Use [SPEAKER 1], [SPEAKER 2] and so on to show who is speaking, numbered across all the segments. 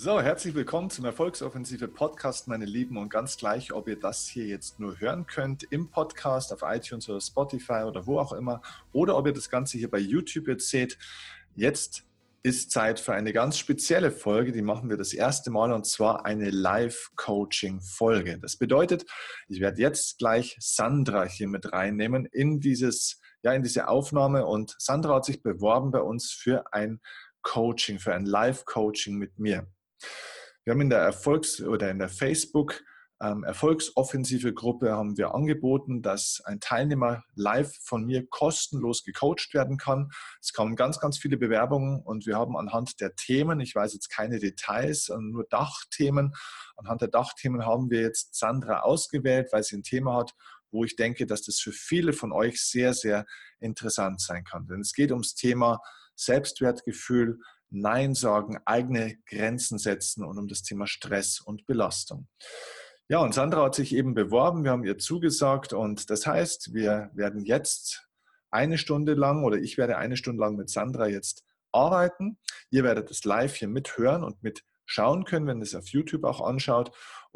[SPEAKER 1] So, herzlich willkommen zum Erfolgsoffensive Podcast, meine Lieben. Und ganz gleich, ob ihr das hier jetzt nur hören könnt im Podcast auf iTunes oder Spotify oder wo auch immer, oder ob ihr das Ganze hier bei YouTube jetzt seht. Jetzt ist Zeit für eine ganz spezielle Folge, die machen wir das erste Mal und zwar eine Live-Coaching-Folge. Das bedeutet, ich werde jetzt gleich Sandra hier mit reinnehmen in dieses, ja, in diese Aufnahme und Sandra hat sich beworben bei uns für ein Coaching, für ein Live-Coaching mit mir. Wir haben in der Erfolgs- oder in der Facebook ähm, Erfolgsoffensive Gruppe haben wir angeboten, dass ein Teilnehmer live von mir kostenlos gecoacht werden kann. Es kamen ganz, ganz viele Bewerbungen und wir haben anhand der Themen, ich weiß jetzt keine Details, nur Dachthemen, anhand der Dachthemen haben wir jetzt Sandra ausgewählt, weil sie ein Thema hat, wo ich denke, dass das für viele von euch sehr, sehr interessant sein kann. Denn es geht ums Thema Selbstwertgefühl, Nein sagen, eigene Grenzen setzen und um das Thema Stress und Belastung. Ja, und Sandra hat sich eben beworben, wir haben ihr zugesagt und das heißt, wir werden jetzt eine Stunde lang oder ich werde eine Stunde lang mit Sandra jetzt arbeiten. Ihr werdet es live hier mithören und mit schauen können, wenn ihr es auf YouTube auch anschaut.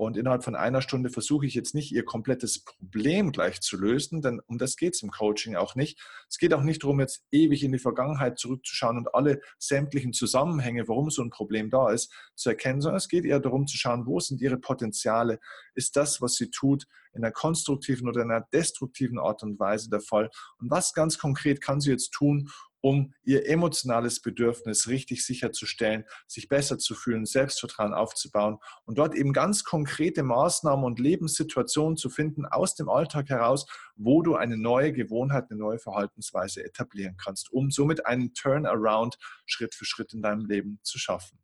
[SPEAKER 1] Und innerhalb von einer Stunde versuche ich jetzt nicht, ihr komplettes Problem gleich zu lösen, denn um das geht es im Coaching auch nicht. Es geht auch nicht darum, jetzt ewig in die Vergangenheit zurückzuschauen und alle sämtlichen Zusammenhänge, warum so ein Problem da ist, zu erkennen, sondern es geht eher darum zu schauen, wo sind ihre Potenziale? Ist das, was sie tut, in einer konstruktiven oder in einer destruktiven Art und Weise der Fall? Und was ganz konkret kann sie jetzt tun, um ihr emotionales Bedürfnis richtig sicherzustellen, sich besser zu fühlen, Selbstvertrauen aufzubauen und dort eben ganz konkrete Maßnahmen und Lebenssituationen zu finden aus dem Alltag heraus, wo du eine neue Gewohnheit, eine neue Verhaltensweise etablieren kannst, um somit einen Turnaround Schritt für Schritt in deinem Leben zu schaffen.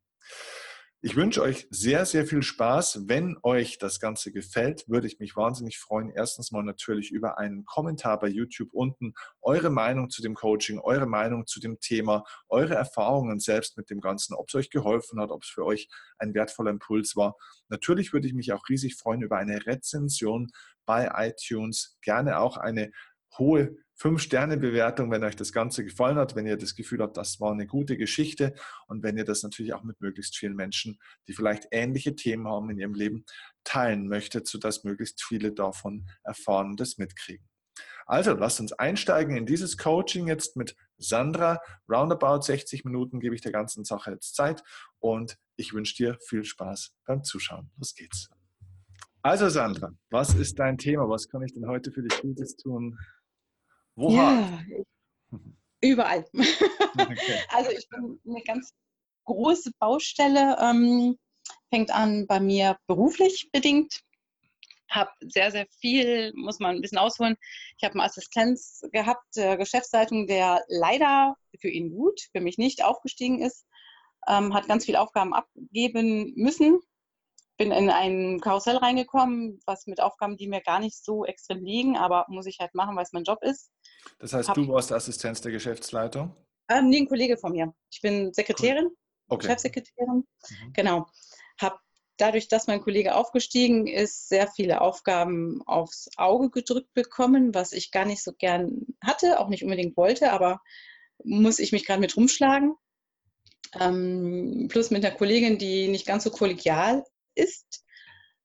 [SPEAKER 1] Ich wünsche euch sehr, sehr viel Spaß. Wenn euch das Ganze gefällt, würde ich mich wahnsinnig freuen. Erstens mal natürlich über einen Kommentar bei YouTube unten. Eure Meinung zu dem Coaching, eure Meinung zu dem Thema, eure Erfahrungen selbst mit dem Ganzen, ob es euch geholfen hat, ob es für euch ein wertvoller Impuls war. Natürlich würde ich mich auch riesig freuen über eine Rezension bei iTunes. Gerne auch eine hohe Fünf-Sterne-Bewertung, wenn euch das Ganze gefallen hat, wenn ihr das Gefühl habt, das war eine gute Geschichte und wenn ihr das natürlich auch mit möglichst vielen Menschen, die vielleicht ähnliche Themen haben in ihrem Leben, teilen möchtet, sodass möglichst viele davon erfahren und das mitkriegen. Also lasst uns einsteigen in dieses Coaching jetzt mit Sandra. Roundabout 60 Minuten gebe ich der ganzen Sache jetzt Zeit und ich wünsche dir viel Spaß beim Zuschauen. Los geht's. Also Sandra, was ist dein Thema? Was kann ich denn heute für dich Gutes tun?
[SPEAKER 2] Wo ja, überall. Okay. Also ich bin eine ganz große Baustelle. Ähm, fängt an bei mir beruflich bedingt. Habe sehr, sehr viel, muss man ein bisschen ausholen. Ich habe eine Assistenz gehabt, äh, Geschäftsleitung, der leider für ihn gut, für mich nicht aufgestiegen ist. Ähm, hat ganz viele Aufgaben abgeben müssen, bin in ein Karussell reingekommen, was mit Aufgaben, die mir gar nicht so extrem liegen, aber muss ich halt machen, weil es mein Job ist.
[SPEAKER 1] Das heißt, Hab, du warst Assistenz der Geschäftsleitung?
[SPEAKER 2] Ähm, nee, ein Kollege von mir. Ich bin Sekretärin, okay. Chefsekretärin. Mhm. Genau. Habe dadurch, dass mein Kollege aufgestiegen ist, sehr viele Aufgaben aufs Auge gedrückt bekommen, was ich gar nicht so gern hatte, auch nicht unbedingt wollte, aber muss ich mich gerade mit rumschlagen. Ähm, plus mit einer Kollegin, die nicht ganz so kollegial ist.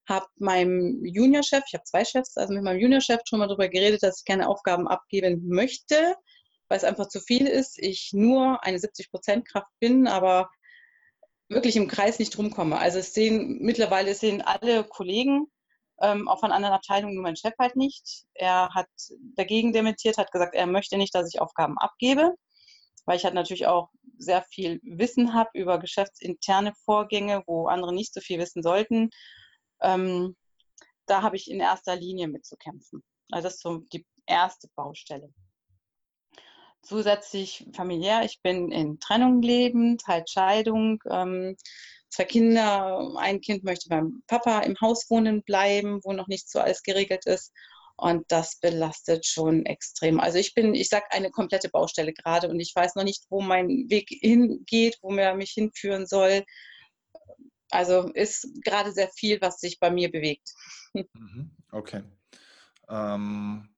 [SPEAKER 2] Habe meinem Juniorchef, ich habe zwei Chefs, also mit meinem Juniorchef schon mal darüber geredet, dass ich keine Aufgaben abgeben möchte, weil es einfach zu viel ist. Ich nur eine 70% Kraft bin, aber wirklich im Kreis nicht rumkomme. Also es sehen mittlerweile sehen alle Kollegen, ähm, auch von anderen Abteilungen, nur mein Chef halt nicht. Er hat dagegen dementiert, hat gesagt, er möchte nicht, dass ich Aufgaben abgebe, weil ich halt natürlich auch sehr viel Wissen habe über geschäftsinterne Vorgänge, wo andere nicht so viel wissen sollten. Ähm, da habe ich in erster Linie mitzukämpfen. Also das ist so die erste Baustelle. Zusätzlich familiär, ich bin in Trennung lebend, halt Scheidung, ähm, zwei Kinder, ein Kind möchte beim Papa im Haus wohnen bleiben, wo noch nicht so alles geregelt ist. Und das belastet schon extrem. Also ich bin, ich sage, eine komplette Baustelle gerade und ich weiß noch nicht, wo mein Weg hingeht, wo er mich hinführen soll. Also ist gerade sehr viel, was sich bei mir bewegt.
[SPEAKER 1] Mhm, okay. Ähm,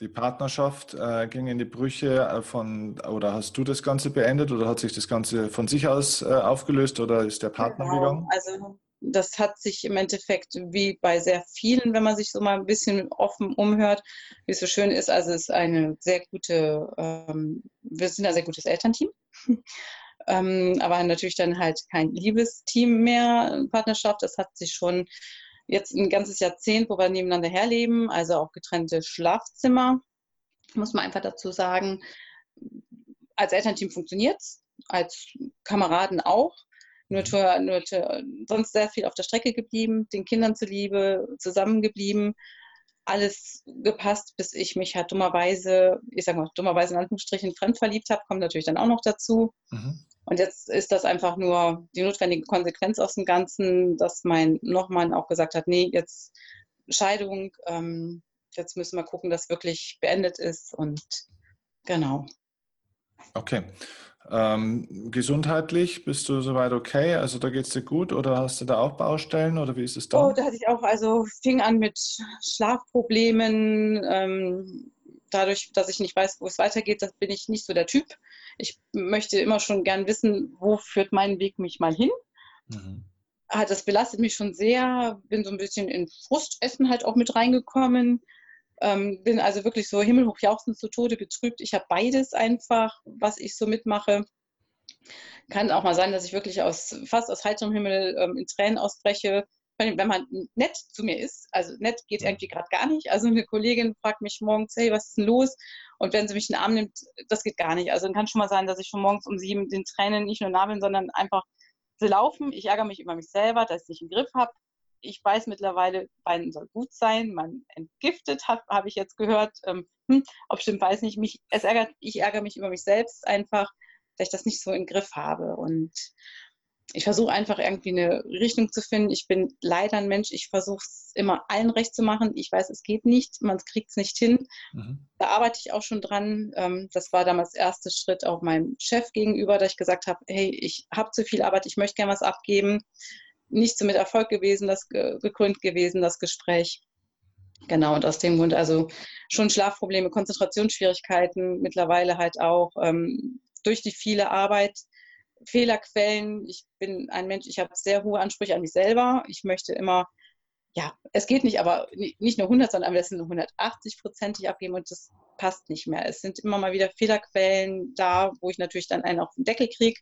[SPEAKER 1] Die Partnerschaft äh, ging in die Brüche äh, von, oder hast du das Ganze beendet oder hat sich das Ganze von sich aus äh, aufgelöst oder ist der Partner genau. gegangen?
[SPEAKER 2] Also das hat sich im Endeffekt wie bei sehr vielen, wenn man sich so mal ein bisschen offen umhört, wie es so schön ist. Also es ist eine sehr gute, ähm, wir sind ein sehr gutes Elternteam. ähm, aber natürlich dann halt kein Liebesteam mehr, Partnerschaft. Das hat sich schon jetzt ein ganzes Jahrzehnt, wo wir nebeneinander herleben, also auch getrennte Schlafzimmer, muss man einfach dazu sagen. Als Elternteam funktioniert es, als Kameraden auch. Nur, für, nur für, sonst sehr viel auf der Strecke geblieben, den Kindern zuliebe, zusammengeblieben, alles gepasst, bis ich mich halt dummerweise, ich sag mal, dummerweise in Anführungsstrichen fremd verliebt habe, kommt natürlich dann auch noch dazu. Mhm. Und jetzt ist das einfach nur die notwendige Konsequenz aus dem Ganzen, dass mein Nochmann auch gesagt hat, nee, jetzt Scheidung, ähm, jetzt müssen wir gucken, dass wirklich beendet ist und genau.
[SPEAKER 1] Okay. Ähm, gesundheitlich bist du soweit okay? Also da geht es dir gut oder hast du da auch Baustellen oder wie ist es da?
[SPEAKER 2] Oh, da hatte ich auch, also fing an mit Schlafproblemen. Ähm, dadurch, dass ich nicht weiß, wo es weitergeht, das bin ich nicht so der Typ. Ich möchte immer schon gern wissen, wo führt mein Weg mich mal hin. Mhm. Ah, das belastet mich schon sehr. Bin so ein bisschen in Frustessen halt auch mit reingekommen. Ähm, bin also wirklich so himmelhoch jauchzend zu Tode betrübt. Ich habe beides einfach, was ich so mitmache. Kann auch mal sein, dass ich wirklich aus, fast aus heiterem Himmel ähm, in Tränen ausbreche, wenn man nett zu mir ist. Also nett geht irgendwie gerade gar nicht. Also eine Kollegin fragt mich morgens, hey, was ist denn los? Und wenn sie mich in den Arm nimmt, das geht gar nicht. Also dann kann schon mal sein, dass ich schon morgens um sieben den Tränen nicht nur nah bin, sondern einfach sie laufen. Ich ärgere mich über mich selber, dass ich nicht im Griff habe ich weiß mittlerweile, Weinen soll gut sein, man entgiftet habe ich jetzt gehört. Ähm, hm, ob stimmt, weiß nicht. Mich, es ärgert, ich ärgere mich über mich selbst einfach, dass ich das nicht so im Griff habe. Und ich versuche einfach irgendwie eine Richtung zu finden. Ich bin leider ein Mensch, ich versuche es immer allen recht zu machen. Ich weiß, es geht nicht, man kriegt es nicht hin. Mhm. Da arbeite ich auch schon dran. Ähm, das war damals der erste Schritt auch meinem Chef gegenüber, dass ich gesagt habe, hey, ich habe zu viel Arbeit, ich möchte gerne was abgeben nicht so mit Erfolg gewesen, das gekrönt gewesen, das Gespräch. Genau, und aus dem Grund also schon Schlafprobleme, Konzentrationsschwierigkeiten, mittlerweile halt auch ähm, durch die viele Arbeit, Fehlerquellen. Ich bin ein Mensch, ich habe sehr hohe Ansprüche an mich selber. Ich möchte immer, ja, es geht nicht, aber nicht nur 100, sondern am besten 180 prozentig abgeben und das passt nicht mehr. Es sind immer mal wieder Fehlerquellen da, wo ich natürlich dann einen auf den Deckel kriege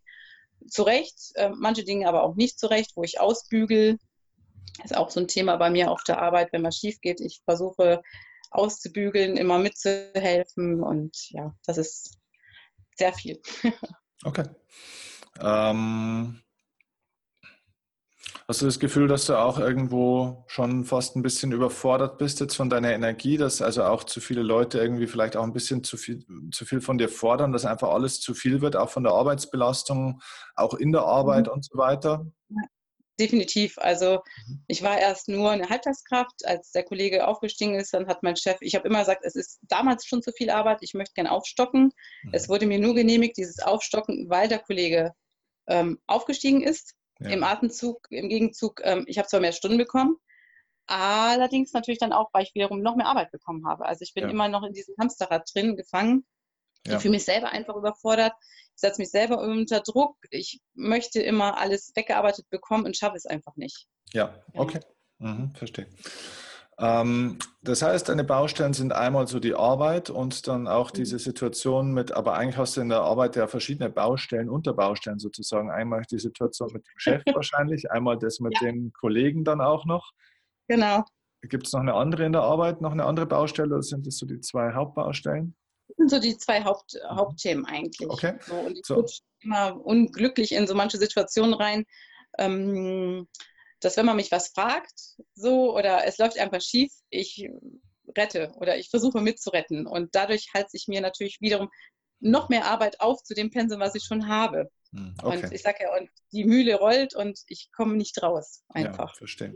[SPEAKER 2] zurecht, äh, manche Dinge aber auch nicht zurecht, wo ich ausbügel. Ist auch so ein Thema bei mir auf der Arbeit, wenn was schief geht. Ich versuche auszubügeln, immer mitzuhelfen und ja, das ist sehr viel.
[SPEAKER 1] okay. Ähm, Hast du das Gefühl, dass du auch irgendwo schon fast ein bisschen überfordert bist jetzt von deiner Energie, dass also auch zu viele Leute irgendwie vielleicht auch ein bisschen zu viel, zu viel von dir fordern, dass einfach alles zu viel wird, auch von der Arbeitsbelastung, auch in der Arbeit mhm. und so weiter?
[SPEAKER 2] definitiv. Also mhm. ich war erst nur eine Halbtagskraft, als der Kollege aufgestiegen ist, dann hat mein Chef, ich habe immer gesagt, es ist damals schon zu viel Arbeit, ich möchte gerne aufstocken. Mhm. Es wurde mir nur genehmigt, dieses Aufstocken, weil der Kollege ähm, aufgestiegen ist. Ja. Im Atemzug, im Gegenzug, ähm, ich habe zwar mehr Stunden bekommen, allerdings natürlich dann auch, weil ich wiederum noch mehr Arbeit bekommen habe. Also ich bin ja. immer noch in diesem Hamsterrad drin gefangen. Ja. Ich fühle mich selber einfach überfordert. Ich setze mich selber unter Druck. Ich möchte immer alles weggearbeitet bekommen und schaffe es einfach nicht.
[SPEAKER 1] Ja, okay. Mhm, verstehe. Ähm, das heißt, deine Baustellen sind einmal so die Arbeit und dann auch mhm. diese Situation mit, aber eigentlich hast du in der Arbeit ja verschiedene Baustellen, Unterbaustellen sozusagen. Einmal die Situation mit dem Chef wahrscheinlich, einmal das mit ja. den Kollegen dann auch noch.
[SPEAKER 2] Genau.
[SPEAKER 1] Gibt es noch eine andere in der Arbeit, noch eine andere Baustelle oder sind das so die zwei Hauptbaustellen?
[SPEAKER 2] Das sind so die zwei Haupt, mhm. Hauptthemen eigentlich.
[SPEAKER 1] Okay.
[SPEAKER 2] So, und ich so. immer unglücklich in so manche Situationen rein. Ähm, dass wenn man mich was fragt, so oder es läuft einfach schief, ich rette oder ich versuche mitzuretten. Und dadurch halte ich mir natürlich wiederum noch mehr Arbeit auf zu dem Pensum, was ich schon habe. Hm, okay. Und ich sage ja, und die Mühle rollt und ich komme nicht raus. Einfach.
[SPEAKER 1] Ja, verstehe.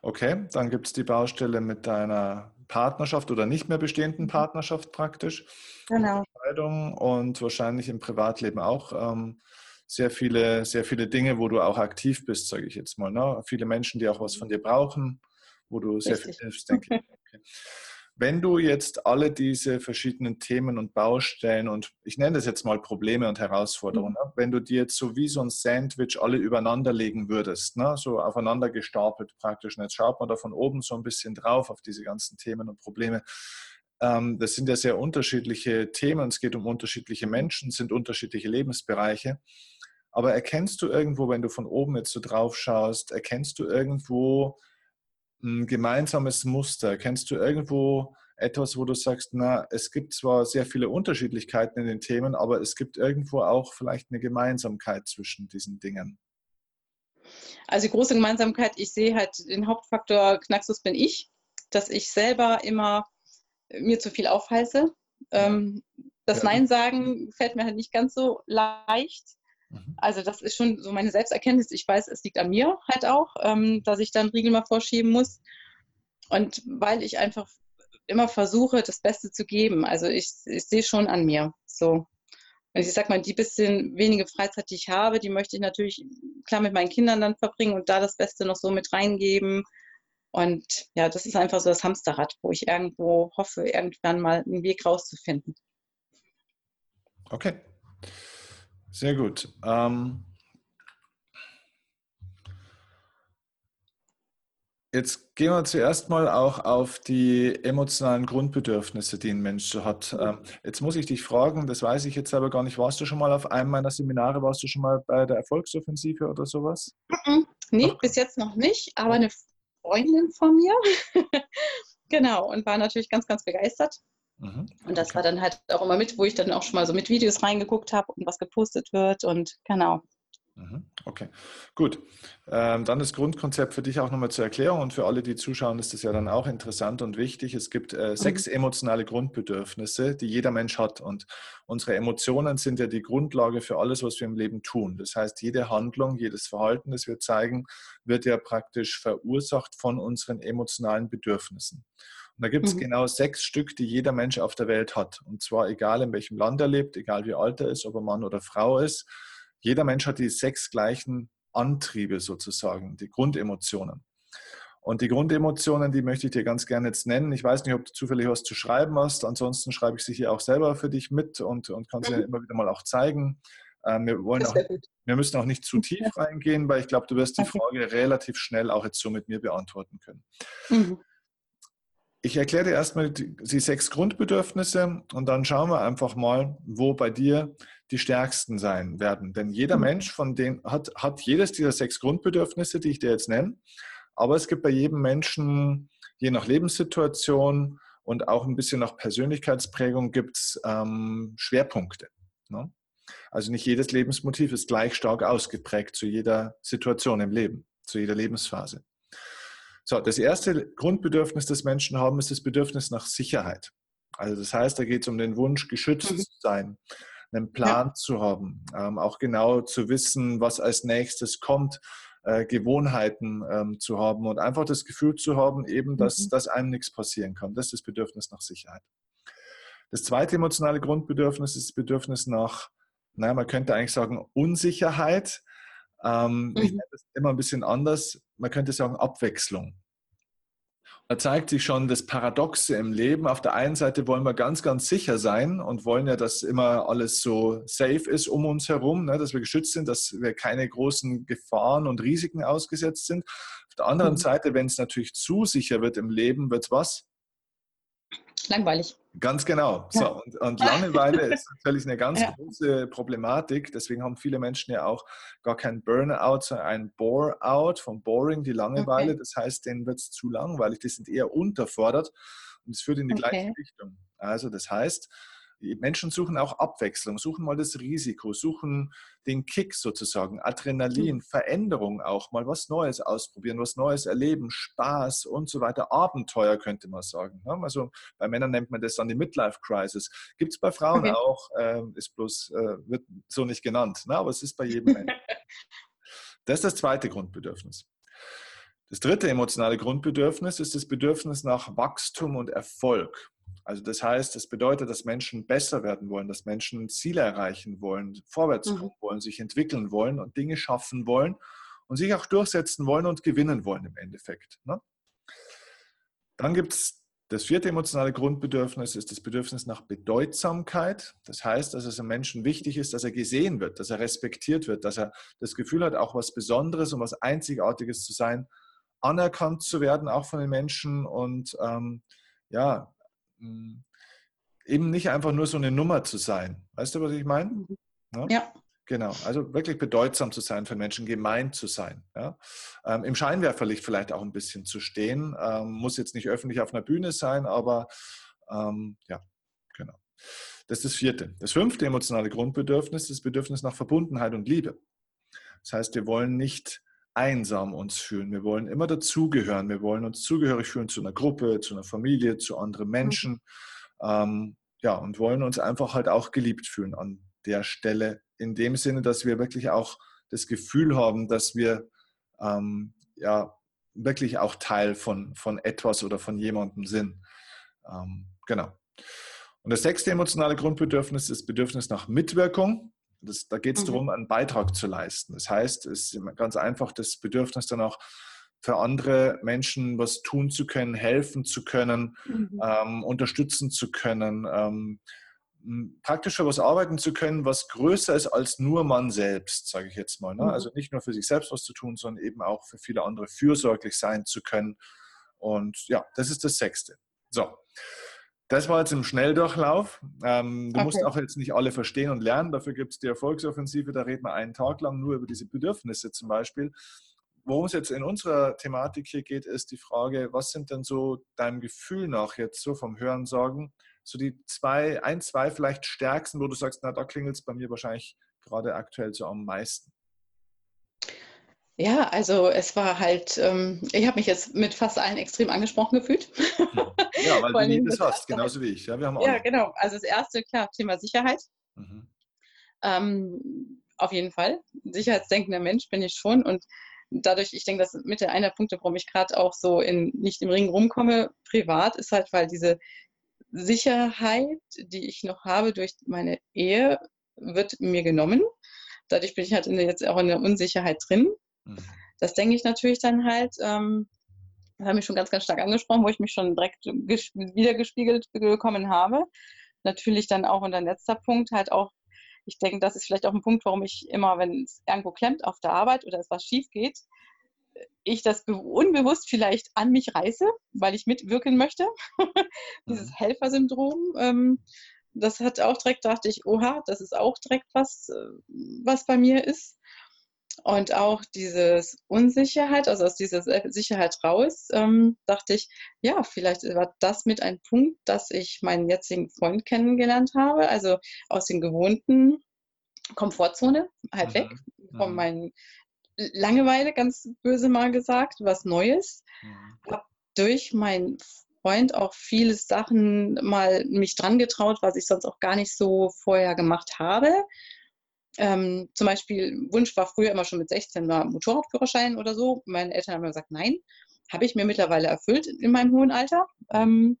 [SPEAKER 1] Okay, dann gibt es die Baustelle mit deiner Partnerschaft oder nicht mehr bestehenden. Partnerschaft praktisch.
[SPEAKER 2] Genau.
[SPEAKER 1] Und wahrscheinlich im Privatleben auch. Ähm, sehr viele, sehr viele Dinge, wo du auch aktiv bist, sage ich jetzt mal. Ne? Viele Menschen, die auch was von dir brauchen, wo du sehr Richtig. viel hilfst, denke ich. Okay. Wenn du jetzt alle diese verschiedenen Themen und Baustellen und ich nenne das jetzt mal Probleme und Herausforderungen, mhm. ne? wenn du dir jetzt so wie so ein Sandwich alle übereinander legen würdest, ne? so aufeinander gestapelt praktisch, und jetzt schaut man da von oben so ein bisschen drauf auf diese ganzen Themen und Probleme. Ähm, das sind ja sehr unterschiedliche Themen, es geht um unterschiedliche Menschen, es sind unterschiedliche Lebensbereiche. Aber erkennst du irgendwo, wenn du von oben jetzt so drauf schaust, erkennst du irgendwo, ein gemeinsames Muster? Kennst du irgendwo etwas, wo du sagst, na, es gibt zwar sehr viele Unterschiedlichkeiten in den Themen, aber es gibt irgendwo auch vielleicht eine Gemeinsamkeit zwischen diesen Dingen?
[SPEAKER 2] Also die große Gemeinsamkeit, ich sehe halt den Hauptfaktor Knacksus bin ich, dass ich selber immer mir zu viel aufheiße. Ja. Ähm, das ja. Nein sagen fällt mir halt nicht ganz so leicht. Mhm. Also das ist schon so meine Selbsterkenntnis. Ich weiß, es liegt an mir halt auch, ähm, dass ich dann Riegel mal vorschieben muss. Und weil ich einfach immer versuche, das Beste zu geben. Also ich, ich sehe schon an mir. So. Und ich sag mal, die bisschen wenige Freizeit, die ich habe, die möchte ich natürlich klar mit meinen Kindern dann verbringen und da das Beste noch so mit reingeben. Und ja, das ist einfach so das Hamsterrad, wo ich irgendwo hoffe, irgendwann mal einen Weg rauszufinden.
[SPEAKER 1] Okay. Sehr gut. Ähm, jetzt gehen wir zuerst mal auch auf die emotionalen Grundbedürfnisse, die ein Mensch so hat. Ähm, jetzt muss ich dich fragen, das weiß ich jetzt aber gar nicht, warst du schon mal auf einem meiner Seminare, warst du schon mal bei der Erfolgsoffensive oder sowas?
[SPEAKER 2] Nee, Ach. bis jetzt noch nicht, aber eine Freundin von mir. genau, und war natürlich ganz, ganz begeistert. Mhm. Und das okay. war dann halt auch immer mit, wo ich dann auch schon mal so mit Videos reingeguckt habe und was gepostet wird und genau.
[SPEAKER 1] Mhm. Okay, gut. Ähm, dann das Grundkonzept für dich auch nochmal zur Erklärung und für alle, die zuschauen, ist das ja dann auch interessant und wichtig. Es gibt äh, mhm. sechs emotionale Grundbedürfnisse, die jeder Mensch hat und unsere Emotionen sind ja die Grundlage für alles, was wir im Leben tun. Das heißt, jede Handlung, jedes Verhalten, das wir zeigen, wird ja praktisch verursacht von unseren emotionalen Bedürfnissen. Und da gibt es mhm. genau sechs Stück, die jeder Mensch auf der Welt hat. Und zwar egal in welchem Land er lebt, egal wie alt er ist, ob er Mann oder Frau ist. Jeder Mensch hat die sechs gleichen Antriebe sozusagen, die Grundemotionen. Und die Grundemotionen, die möchte ich dir ganz gerne jetzt nennen. Ich weiß nicht, ob du zufällig was zu schreiben hast. Ansonsten schreibe ich sie hier auch selber für dich mit und, und kann sie mhm. immer wieder mal auch zeigen. Ähm, wir, wollen auch, wir müssen auch nicht zu tief reingehen, weil ich glaube, du wirst die Frage relativ schnell auch jetzt so mit mir beantworten können. Mhm. Ich erkläre dir erstmal die, die sechs Grundbedürfnisse und dann schauen wir einfach mal, wo bei dir die stärksten sein werden. Denn jeder mhm. Mensch von denen hat, hat jedes dieser sechs Grundbedürfnisse, die ich dir jetzt nenne. Aber es gibt bei jedem Menschen, je nach Lebenssituation und auch ein bisschen nach Persönlichkeitsprägung, gibt es ähm, Schwerpunkte. Ne? Also nicht jedes Lebensmotiv ist gleich stark ausgeprägt zu jeder Situation im Leben, zu jeder Lebensphase. So, das erste Grundbedürfnis des Menschen haben ist das Bedürfnis nach Sicherheit. Also das heißt, da geht es um den Wunsch, geschützt mhm. zu sein, einen Plan ja. zu haben, ähm, auch genau zu wissen, was als nächstes kommt, äh, Gewohnheiten ähm, zu haben und einfach das Gefühl zu haben, eben, dass, mhm. dass einem nichts passieren kann. Das ist das Bedürfnis nach Sicherheit. Das zweite emotionale Grundbedürfnis ist das Bedürfnis nach, naja, man könnte eigentlich sagen, Unsicherheit. Ähm, mhm. Ich nenne das immer ein bisschen anders. Man könnte sagen Abwechslung. Da zeigt sich schon das Paradoxe im Leben. Auf der einen Seite wollen wir ganz, ganz sicher sein und wollen ja, dass immer alles so safe ist um uns herum, ne, dass wir geschützt sind, dass wir keine großen Gefahren und Risiken ausgesetzt sind. Auf der anderen mhm. Seite, wenn es natürlich zu sicher wird im Leben, wird es was?
[SPEAKER 2] Langweilig.
[SPEAKER 1] Ganz genau. Ja. So, und, und, Langeweile ist natürlich eine ganz ja. große Problematik. Deswegen haben viele Menschen ja auch gar kein Burnout, sondern ein Bore-out von Boring, die Langeweile. Okay. Das heißt, denen wird es zu langweilig. Die sind eher unterfordert und es führt in die okay. gleiche Richtung. Also das heißt, Menschen suchen auch Abwechslung, suchen mal das Risiko, suchen den Kick sozusagen, Adrenalin, mhm. Veränderung auch, mal was Neues ausprobieren, was Neues erleben, Spaß und so weiter, Abenteuer könnte man sagen. Ne? Also bei Männern nennt man das dann die Midlife Crisis. Gibt es bei Frauen okay. auch, äh, ist bloß, äh, wird so nicht genannt, ne? aber es ist bei jedem Menschen. Das ist das zweite Grundbedürfnis. Das dritte emotionale Grundbedürfnis ist das Bedürfnis nach Wachstum und Erfolg. Also das heißt, es bedeutet, dass Menschen besser werden wollen, dass Menschen Ziele erreichen wollen, vorwärts mhm. kommen wollen, sich entwickeln wollen und Dinge schaffen wollen und sich auch durchsetzen wollen und gewinnen wollen im Endeffekt. Ne? Dann gibt es Das vierte emotionale Grundbedürfnis ist das Bedürfnis nach Bedeutsamkeit. Das heißt, dass es einem Menschen wichtig ist, dass er gesehen wird, dass er respektiert wird, dass er das Gefühl hat, auch was Besonderes und was Einzigartiges zu sein, anerkannt zu werden, auch von den Menschen und ähm, ja, mm, eben nicht einfach nur so eine Nummer zu sein. Weißt du, was ich meine? Mhm.
[SPEAKER 2] Ja. ja.
[SPEAKER 1] Genau, also wirklich bedeutsam zu sein für Menschen, gemeint zu sein. Ja? Ähm, Im Scheinwerferlicht vielleicht auch ein bisschen zu stehen. Ähm, muss jetzt nicht öffentlich auf einer Bühne sein, aber ähm, ja, genau. Das ist das vierte. Das fünfte emotionale Grundbedürfnis ist das Bedürfnis nach Verbundenheit und Liebe. Das heißt, wir wollen nicht einsam uns fühlen. Wir wollen immer dazugehören. Wir wollen uns zugehörig fühlen zu einer Gruppe, zu einer Familie, zu anderen Menschen. Mhm. Ähm, ja, und wollen uns einfach halt auch geliebt fühlen an der Stelle in dem Sinne, dass wir wirklich auch das Gefühl haben, dass wir ähm, ja wirklich auch Teil von, von etwas oder von jemandem sind. Ähm, genau. Und das sechste emotionale Grundbedürfnis ist das Bedürfnis nach Mitwirkung. Das, da geht es mhm. darum, einen Beitrag zu leisten. Das heißt, es ist ganz einfach das Bedürfnis dann auch für andere Menschen was tun zu können, helfen zu können, mhm. ähm, unterstützen zu können, ähm, praktisch für was arbeiten zu können, was größer ist als nur man selbst, sage ich jetzt mal. Ne? Mhm. Also nicht nur für sich selbst was zu tun, sondern eben auch für viele andere fürsorglich sein zu können. Und ja, das ist das Sechste. So, das war jetzt im Schnelldurchlauf. Ähm, du okay. musst auch jetzt nicht alle verstehen und lernen. Dafür gibt es die Erfolgsoffensive. Da reden wir einen Tag lang nur über diese Bedürfnisse zum Beispiel. Worum es jetzt in unserer Thematik hier geht, ist die Frage, was sind denn so deinem Gefühl nach jetzt so vom Hören sagen, so die zwei, ein, zwei vielleicht stärksten, wo du sagst, na, da klingelt es bei mir wahrscheinlich gerade aktuell so am meisten?
[SPEAKER 2] Ja, also es war halt, ähm, ich habe mich jetzt mit fast allen extrem angesprochen gefühlt.
[SPEAKER 1] Ja, weil du nie das hast, genauso wie ich.
[SPEAKER 2] Ja, wir haben ja genau. Also das erste, klar, Thema Sicherheit. Mhm. Ähm, auf jeden Fall. Sicherheitsdenkender Mensch bin ich schon. Und dadurch, ich denke, das ist mit einer der Punkte, warum ich gerade auch so in, nicht im Ring rumkomme, privat, ist halt, weil diese Sicherheit, die ich noch habe durch meine Ehe, wird mir genommen. Dadurch bin ich halt jetzt auch in der Unsicherheit drin. Mhm. Das denke ich natürlich dann halt. Ähm, das hat mich schon ganz, ganz stark angesprochen, wo ich mich schon direkt wiedergespiegelt bekommen habe. Natürlich dann auch, und der letzter Punkt, halt auch, ich denke, das ist vielleicht auch ein Punkt, warum ich immer, wenn es irgendwo klemmt auf der Arbeit oder es was schief geht, ich das unbewusst vielleicht an mich reiße, weil ich mitwirken möchte. Dieses mhm. Helfersyndrom, ähm, das hat auch direkt, dachte ich, oha, das ist auch direkt was, äh, was bei mir ist. Und auch dieses Unsicherheit, also aus dieser Sicherheit raus, ähm, dachte ich, ja, vielleicht war das mit ein Punkt, dass ich meinen jetzigen Freund kennengelernt habe, also aus den gewohnten Komfortzone halt weg, mhm. von mhm. meinen Langeweile, ganz böse mal gesagt, was Neues. Mhm. Habe durch meinen Freund auch viele Sachen mal mich dran getraut, was ich sonst auch gar nicht so vorher gemacht habe. Ähm, zum Beispiel, Wunsch war früher immer schon mit 16 mal Motorradführerschein oder so. Meine Eltern haben gesagt, nein. Habe ich mir mittlerweile erfüllt in meinem hohen Alter. Ähm,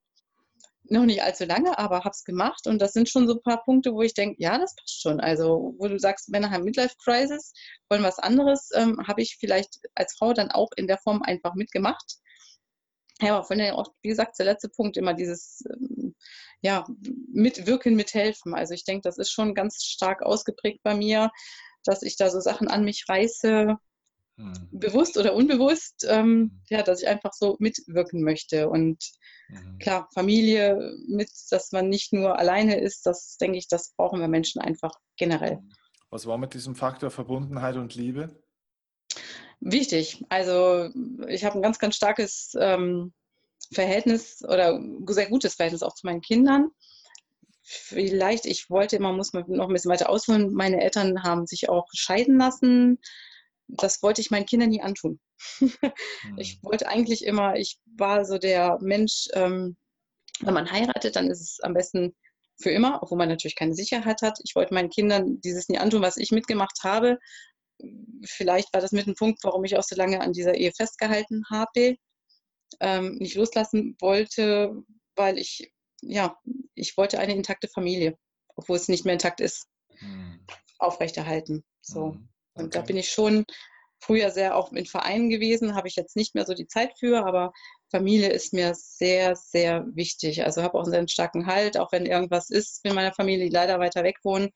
[SPEAKER 2] noch nicht allzu lange, aber habe es gemacht und das sind schon so ein paar Punkte, wo ich denke, ja, das passt schon. Also wo du sagst, Männer haben Midlife-Crisis, wollen was anderes, ähm, habe ich vielleicht als Frau dann auch in der Form einfach mitgemacht. Ja, aber von der, wie gesagt, der letzte Punkt immer dieses, ähm, ja, mitwirken, mithelfen. Also ich denke, das ist schon ganz stark ausgeprägt bei mir, dass ich da so Sachen an mich reiße, hm. bewusst oder unbewusst, ähm, hm. ja, dass ich einfach so mitwirken möchte. Und mhm. klar, Familie mit, dass man nicht nur alleine ist, das denke ich, das brauchen wir Menschen einfach generell.
[SPEAKER 1] Was war mit diesem Faktor Verbundenheit und Liebe?
[SPEAKER 2] Wichtig. Also ich habe ein ganz, ganz starkes ähm, Verhältnis oder sehr gutes Verhältnis auch zu meinen Kindern. Vielleicht, ich wollte immer, muss man noch ein bisschen weiter ausholen, meine Eltern haben sich auch scheiden lassen das wollte ich meinen Kindern nie antun. ich mhm. wollte eigentlich immer, ich war so der Mensch, ähm, wenn man heiratet, dann ist es am besten für immer, obwohl man natürlich keine Sicherheit hat. Ich wollte meinen Kindern dieses nie antun, was ich mitgemacht habe. Vielleicht war das mit ein Punkt, warum ich auch so lange an dieser Ehe festgehalten habe, ähm, nicht loslassen wollte, weil ich, ja, ich wollte eine intakte Familie, obwohl es nicht mehr intakt ist, mhm. aufrechterhalten. So. Mhm. Und da bin ich schon früher sehr auch in Vereinen gewesen, habe ich jetzt nicht mehr so die Zeit für, aber Familie ist mir sehr, sehr wichtig. Also habe auch einen sehr starken Halt, auch wenn irgendwas ist in meiner Familie, die leider weiter weg wohnen,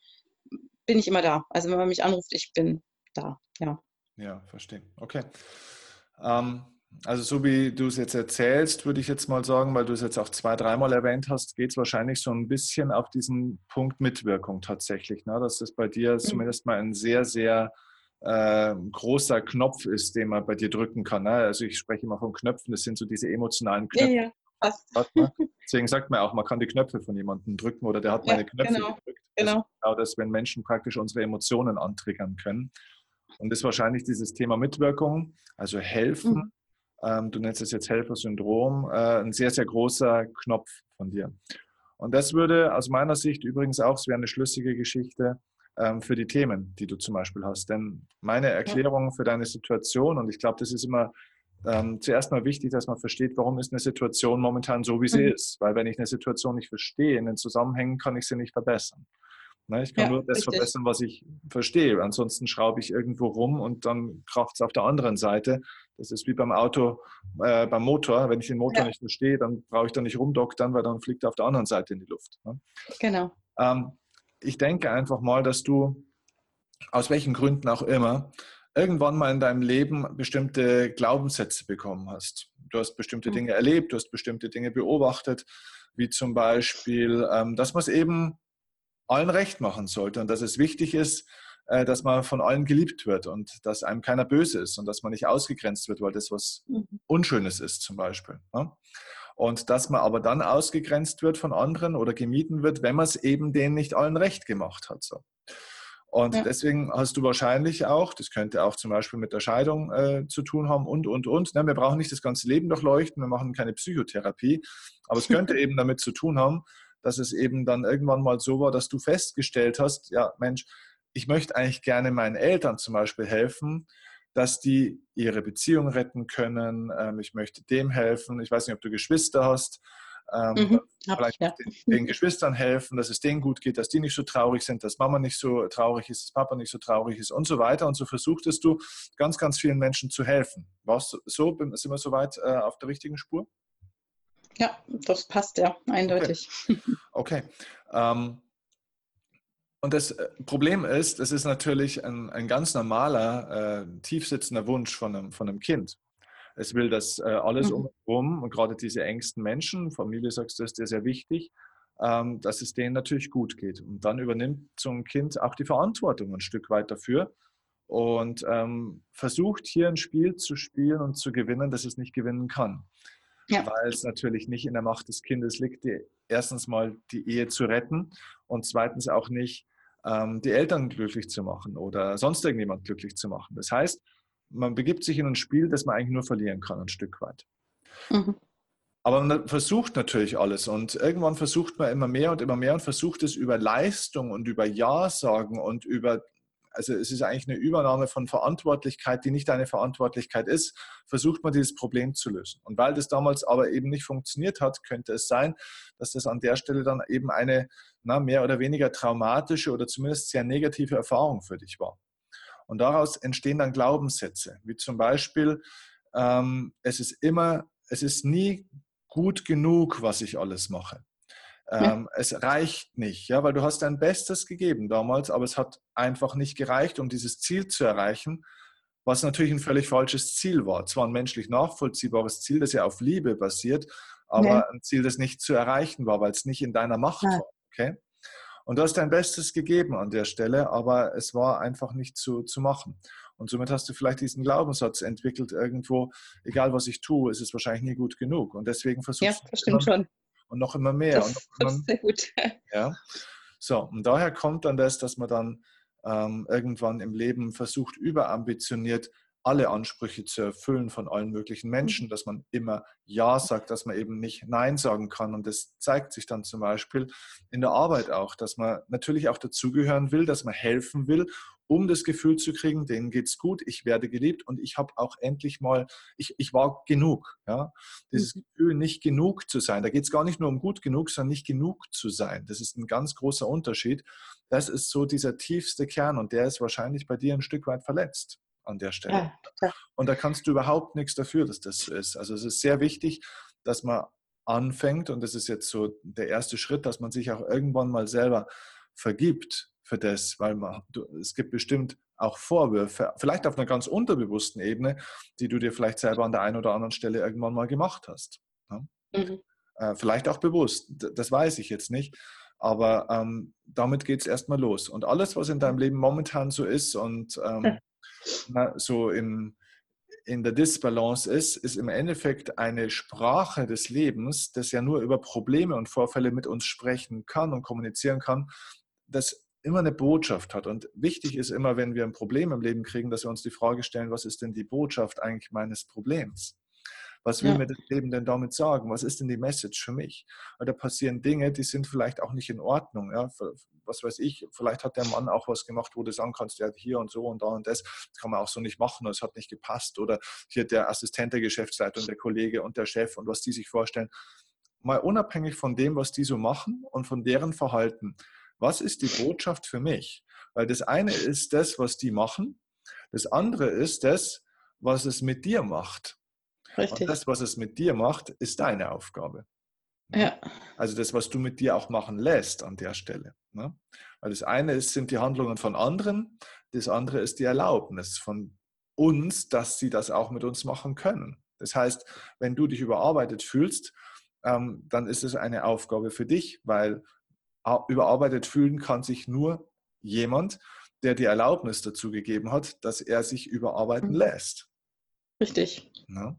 [SPEAKER 2] bin ich immer da. Also wenn man mich anruft, ich bin da, ja.
[SPEAKER 1] Ja, verstehe. Okay. Ähm, also so wie du es jetzt erzählst, würde ich jetzt mal sagen, weil du es jetzt auch zwei, dreimal erwähnt hast, geht es wahrscheinlich so ein bisschen auf diesen Punkt Mitwirkung tatsächlich. Ne? Dass das bei dir mhm. zumindest mal ein sehr, sehr äh, großer Knopf ist, den man bei dir drücken kann. Ne? Also ich spreche immer von Knöpfen, das sind so diese emotionalen Knöpfe. Ja, ja. Hat, ne? Deswegen sagt man auch, man kann die Knöpfe von jemandem drücken oder der hat meine Knöpfe
[SPEAKER 2] genau,
[SPEAKER 1] gedrückt.
[SPEAKER 2] Genau.
[SPEAKER 1] genau das, wenn Menschen praktisch unsere Emotionen antriggern können. Und das ist wahrscheinlich dieses Thema Mitwirkung, also helfen. Mhm. Ähm, du nennst es jetzt Helfersyndrom, äh, ein sehr, sehr großer Knopf von dir. Und das würde aus meiner Sicht übrigens auch, es wäre eine schlüssige Geschichte, ähm, für die Themen, die du zum Beispiel hast. Denn meine Erklärung für deine Situation, und ich glaube, das ist immer ähm, zuerst mal wichtig, dass man versteht, warum ist eine Situation momentan so, wie sie mhm. ist. Weil wenn ich eine Situation nicht verstehe, in den Zusammenhängen, kann ich sie nicht verbessern. Ne, ich kann ja, nur das richtig. verbessern, was ich verstehe. Ansonsten schraube ich irgendwo rum und dann kracht es auf der anderen Seite. Das ist wie beim Auto, äh, beim Motor. Wenn ich den Motor ja. nicht verstehe, dann brauche ich da nicht rumdoktern, weil dann fliegt er auf der anderen Seite in die Luft. Ne?
[SPEAKER 2] Genau.
[SPEAKER 1] Ähm, ich denke einfach mal, dass du aus welchen Gründen auch immer irgendwann mal in deinem Leben bestimmte Glaubenssätze bekommen hast. Du hast bestimmte mhm. Dinge erlebt, du hast bestimmte Dinge beobachtet, wie zum Beispiel, ähm, dass man es eben allen recht machen sollte und dass es wichtig ist, äh, dass man von allen geliebt wird und dass einem keiner böse ist und dass man nicht ausgegrenzt wird, weil das was mhm. Unschönes ist zum Beispiel. Ne? Und dass man aber dann ausgegrenzt wird von anderen oder gemieden wird, wenn man es eben denen nicht allen recht gemacht hat. So. Und ja. deswegen hast du wahrscheinlich auch, das könnte auch zum Beispiel mit der Scheidung äh, zu tun haben und, und, und. Ne, wir brauchen nicht das ganze Leben durchleuchten, wir machen keine Psychotherapie, aber es könnte eben damit zu tun haben, dass es eben dann irgendwann mal so war, dass du festgestellt hast, ja Mensch, ich möchte eigentlich gerne meinen Eltern zum Beispiel helfen, dass die ihre Beziehung retten können. Ähm, ich möchte dem helfen. Ich weiß nicht, ob du Geschwister hast. Ähm, mhm, vielleicht ja. den, den, Geschwistern helfen, dass es denen gut geht, dass die nicht so traurig sind, dass Mama nicht so traurig ist, dass Papa nicht so traurig ist und so weiter. Und so versuchtest du ganz, ganz vielen Menschen zu helfen. Warst du so? Sind wir soweit äh, auf der richtigen Spur?
[SPEAKER 2] Ja, das passt ja eindeutig.
[SPEAKER 1] Okay. okay. Ähm, und das äh, Problem ist, es ist natürlich ein, ein ganz normaler, äh, tiefsitzender Wunsch von einem, von einem Kind. Es will, dass äh, alles mhm. umherum und gerade diese engsten Menschen, Familie sagst du, ist dir sehr wichtig, ähm, dass es denen natürlich gut geht. Und dann übernimmt so ein Kind auch die Verantwortung ein Stück weit dafür und ähm, versucht hier ein Spiel zu spielen und zu gewinnen, das es nicht gewinnen kann. Ja. Weil es natürlich nicht in der Macht des Kindes liegt, die, erstens mal die Ehe zu retten und zweitens auch nicht ähm, die Eltern glücklich zu machen oder sonst irgendjemand glücklich zu machen. Das heißt, man begibt sich in ein Spiel, das man eigentlich nur verlieren kann, ein Stück weit. Mhm. Aber man versucht natürlich alles und irgendwann versucht man immer mehr und immer mehr und versucht es über Leistung und über Ja sagen und über also es ist eigentlich eine Übernahme von Verantwortlichkeit, die nicht deine Verantwortlichkeit ist, versucht man dieses Problem zu lösen. Und weil das damals aber eben nicht funktioniert hat, könnte es sein, dass das an der Stelle dann eben eine na, mehr oder weniger traumatische oder zumindest sehr negative Erfahrung für dich war. Und daraus entstehen dann Glaubenssätze, wie zum Beispiel, ähm, es ist immer, es ist nie gut genug, was ich alles mache. Ähm, ja. Es reicht nicht, ja, weil du hast dein Bestes gegeben damals, aber es hat einfach nicht gereicht, um dieses Ziel zu erreichen, was natürlich ein völlig falsches Ziel war. Zwar ein menschlich nachvollziehbares Ziel, das ja auf Liebe basiert, aber nee. ein Ziel, das nicht zu erreichen war, weil es nicht in deiner Macht ja. war. Okay? Und du hast dein Bestes gegeben an der Stelle, aber es war einfach nicht zu, zu machen. Und somit hast du vielleicht diesen Glaubenssatz entwickelt irgendwo, egal was ich tue, ist es wahrscheinlich nie gut genug. Und deswegen versuchst
[SPEAKER 2] ja, das stimmt schon
[SPEAKER 1] und noch immer mehr.
[SPEAKER 2] Das,
[SPEAKER 1] und
[SPEAKER 2] sehr gut.
[SPEAKER 1] Ja. So, und daher kommt dann das, dass man dann ähm, irgendwann im Leben versucht, überambitioniert alle Ansprüche zu erfüllen von allen möglichen Menschen, mhm. dass man immer Ja sagt, dass man eben nicht Nein sagen kann. Und das zeigt sich dann zum Beispiel in der Arbeit auch, dass man natürlich auch dazugehören will, dass man helfen will um das Gefühl zu kriegen, denen geht es gut, ich werde geliebt und ich habe auch endlich mal, ich, ich war genug. Ja? Dieses mhm. Gefühl, nicht genug zu sein, da geht es gar nicht nur um gut genug, sondern nicht genug zu sein. Das ist ein ganz großer Unterschied. Das ist so dieser tiefste Kern und der ist wahrscheinlich bei dir ein Stück weit verletzt. an der Stelle. Ja, und da kannst du überhaupt nichts dafür, dass das so ist. Also es ist sehr wichtig, dass man anfängt, und das ist jetzt so der erste Schritt, dass man sich auch irgendwann mal selber vergibt für das, weil man, du, es gibt bestimmt auch Vorwürfe, vielleicht auf einer ganz unterbewussten Ebene, die du dir vielleicht selber an der einen oder anderen Stelle irgendwann mal gemacht hast. Ne? Mhm. Äh, vielleicht auch bewusst, das weiß ich jetzt nicht. Aber ähm, damit geht es erstmal los. Und alles, was in deinem Leben momentan so ist und ähm, na, so in, in der Disbalance ist, ist im Endeffekt eine Sprache des Lebens, das ja nur über Probleme und Vorfälle mit uns sprechen kann und kommunizieren kann, das immer eine Botschaft hat. Und wichtig ist immer, wenn wir ein Problem im Leben kriegen, dass wir uns die Frage stellen, was ist denn die Botschaft eigentlich meines Problems? Was will ja. mir das Leben denn damit sagen? Was ist denn die Message für mich? Und da passieren Dinge, die sind vielleicht auch nicht in Ordnung. Ja? Was weiß ich, vielleicht hat der Mann auch was gemacht, wo du sagen kannst, ja, hier und so und da und das, das kann man auch so nicht machen, es hat nicht gepasst. Oder hier der Assistent der Geschäftsleitung, der Kollege und der Chef und was die sich vorstellen. Mal unabhängig von dem, was die so machen und von deren Verhalten. Was ist die Botschaft für mich? Weil das eine ist das, was die machen. Das andere ist das, was es mit dir macht. Richtig. Und das, was es mit dir macht, ist deine Aufgabe. Ne? Ja. Also das, was du mit dir auch machen lässt an der Stelle. Ne? Weil das eine ist, sind die Handlungen von anderen, das andere ist die Erlaubnis von uns, dass sie das auch mit uns machen können. Das heißt, wenn du dich überarbeitet fühlst, ähm, dann ist es eine Aufgabe für dich, weil überarbeitet fühlen kann sich nur jemand, der die Erlaubnis dazu gegeben hat, dass er sich überarbeiten mhm. lässt.
[SPEAKER 2] Richtig.
[SPEAKER 1] Ja.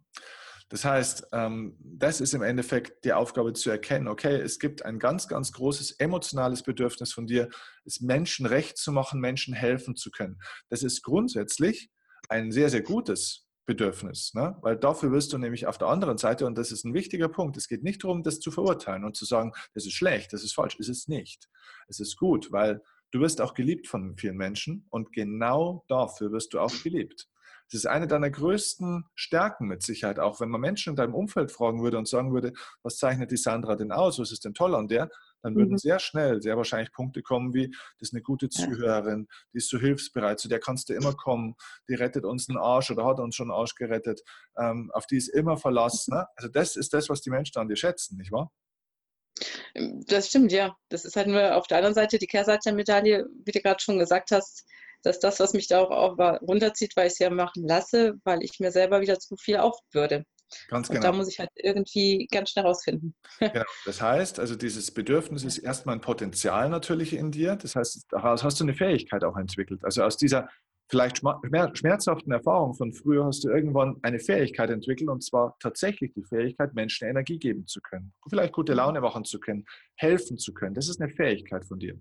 [SPEAKER 1] Das heißt, ähm, das ist im Endeffekt die Aufgabe zu erkennen, okay, es gibt ein ganz, ganz großes emotionales Bedürfnis von dir, es Menschen recht zu machen, Menschen helfen zu können. Das ist grundsätzlich ein sehr, sehr gutes Bedürfnis, ne? weil dafür wirst du nämlich auf der anderen Seite, und das ist ein wichtiger Punkt, es geht nicht darum, das zu verurteilen und zu sagen, das ist schlecht, das ist falsch, es ist nicht. Es ist gut, weil du wirst auch geliebt von vielen Menschen und genau dafür wirst du auch geliebt. Das ist eine deiner größten Stärken mit Sicherheit auch. Wenn man Menschen in deinem Umfeld fragen würde und sagen würde, was zeichnet die Sandra denn aus, was ist denn toll an der, dann würden mhm. sehr schnell, sehr wahrscheinlich Punkte kommen wie, das ist eine gute Zuhörerin, die ist so hilfsbereit, zu der kannst du immer kommen, die rettet uns einen Arsch oder hat uns schon einen Arsch gerettet, ähm, auf die ist immer Verlass. Ne? Also das ist das, was die Menschen an dir schätzen, nicht wahr?
[SPEAKER 2] Das stimmt, ja. Das ist halt nur auf der anderen Seite die Kehrseite der Medaille, wie du gerade schon gesagt hast, dass das, was mich da auch, auch runterzieht, weil ich es ja machen lasse, weil ich mir selber wieder zu viel aufbürde. Ganz genau. Und da muss ich halt irgendwie ganz schnell rausfinden.
[SPEAKER 1] Genau. Das heißt, also dieses Bedürfnis ist erstmal ein Potenzial natürlich in dir. Das heißt, daraus hast du eine Fähigkeit auch entwickelt. Also aus dieser vielleicht schmerzhaften Erfahrung von früher hast du irgendwann eine Fähigkeit entwickelt und zwar tatsächlich die Fähigkeit, Menschen Energie geben zu können, vielleicht gute Laune machen zu können, helfen zu können. Das ist eine Fähigkeit von dir.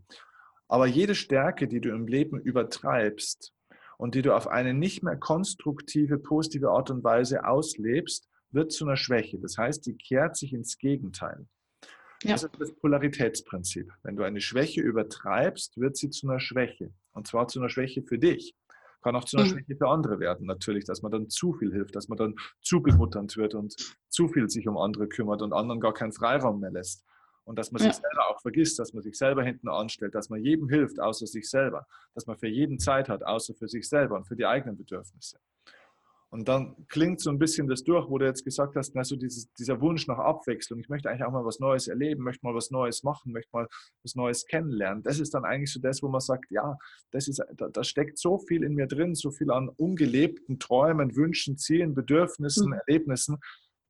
[SPEAKER 1] Aber jede Stärke, die du im Leben übertreibst und die du auf eine nicht mehr konstruktive, positive Art und Weise auslebst, wird zu einer Schwäche. Das heißt, die kehrt sich ins Gegenteil. Ja. Das ist das Polaritätsprinzip. Wenn du eine Schwäche übertreibst, wird sie zu einer Schwäche. Und zwar zu einer Schwäche für dich. Kann auch zu einer mhm. Schwäche für andere werden, natürlich, dass man dann zu viel hilft, dass man dann zu bemutternd wird und zu viel sich um andere kümmert und anderen gar keinen Freiraum mehr lässt. Und dass man ja. sich selber auch vergisst, dass man sich selber hinten anstellt, dass man jedem hilft, außer sich selber, dass man für jeden Zeit hat, außer für sich selber und für die eigenen Bedürfnisse. Und dann klingt so ein bisschen das durch, wo du jetzt gesagt hast, also dieses, dieser Wunsch nach Abwechslung, ich möchte eigentlich auch mal was Neues erleben, möchte mal was Neues machen, möchte mal was Neues kennenlernen. Das ist dann eigentlich so das, wo man sagt, ja, das ist, da, da steckt so viel in mir drin, so viel an ungelebten Träumen, Wünschen, Zielen, Bedürfnissen, mhm. Erlebnissen.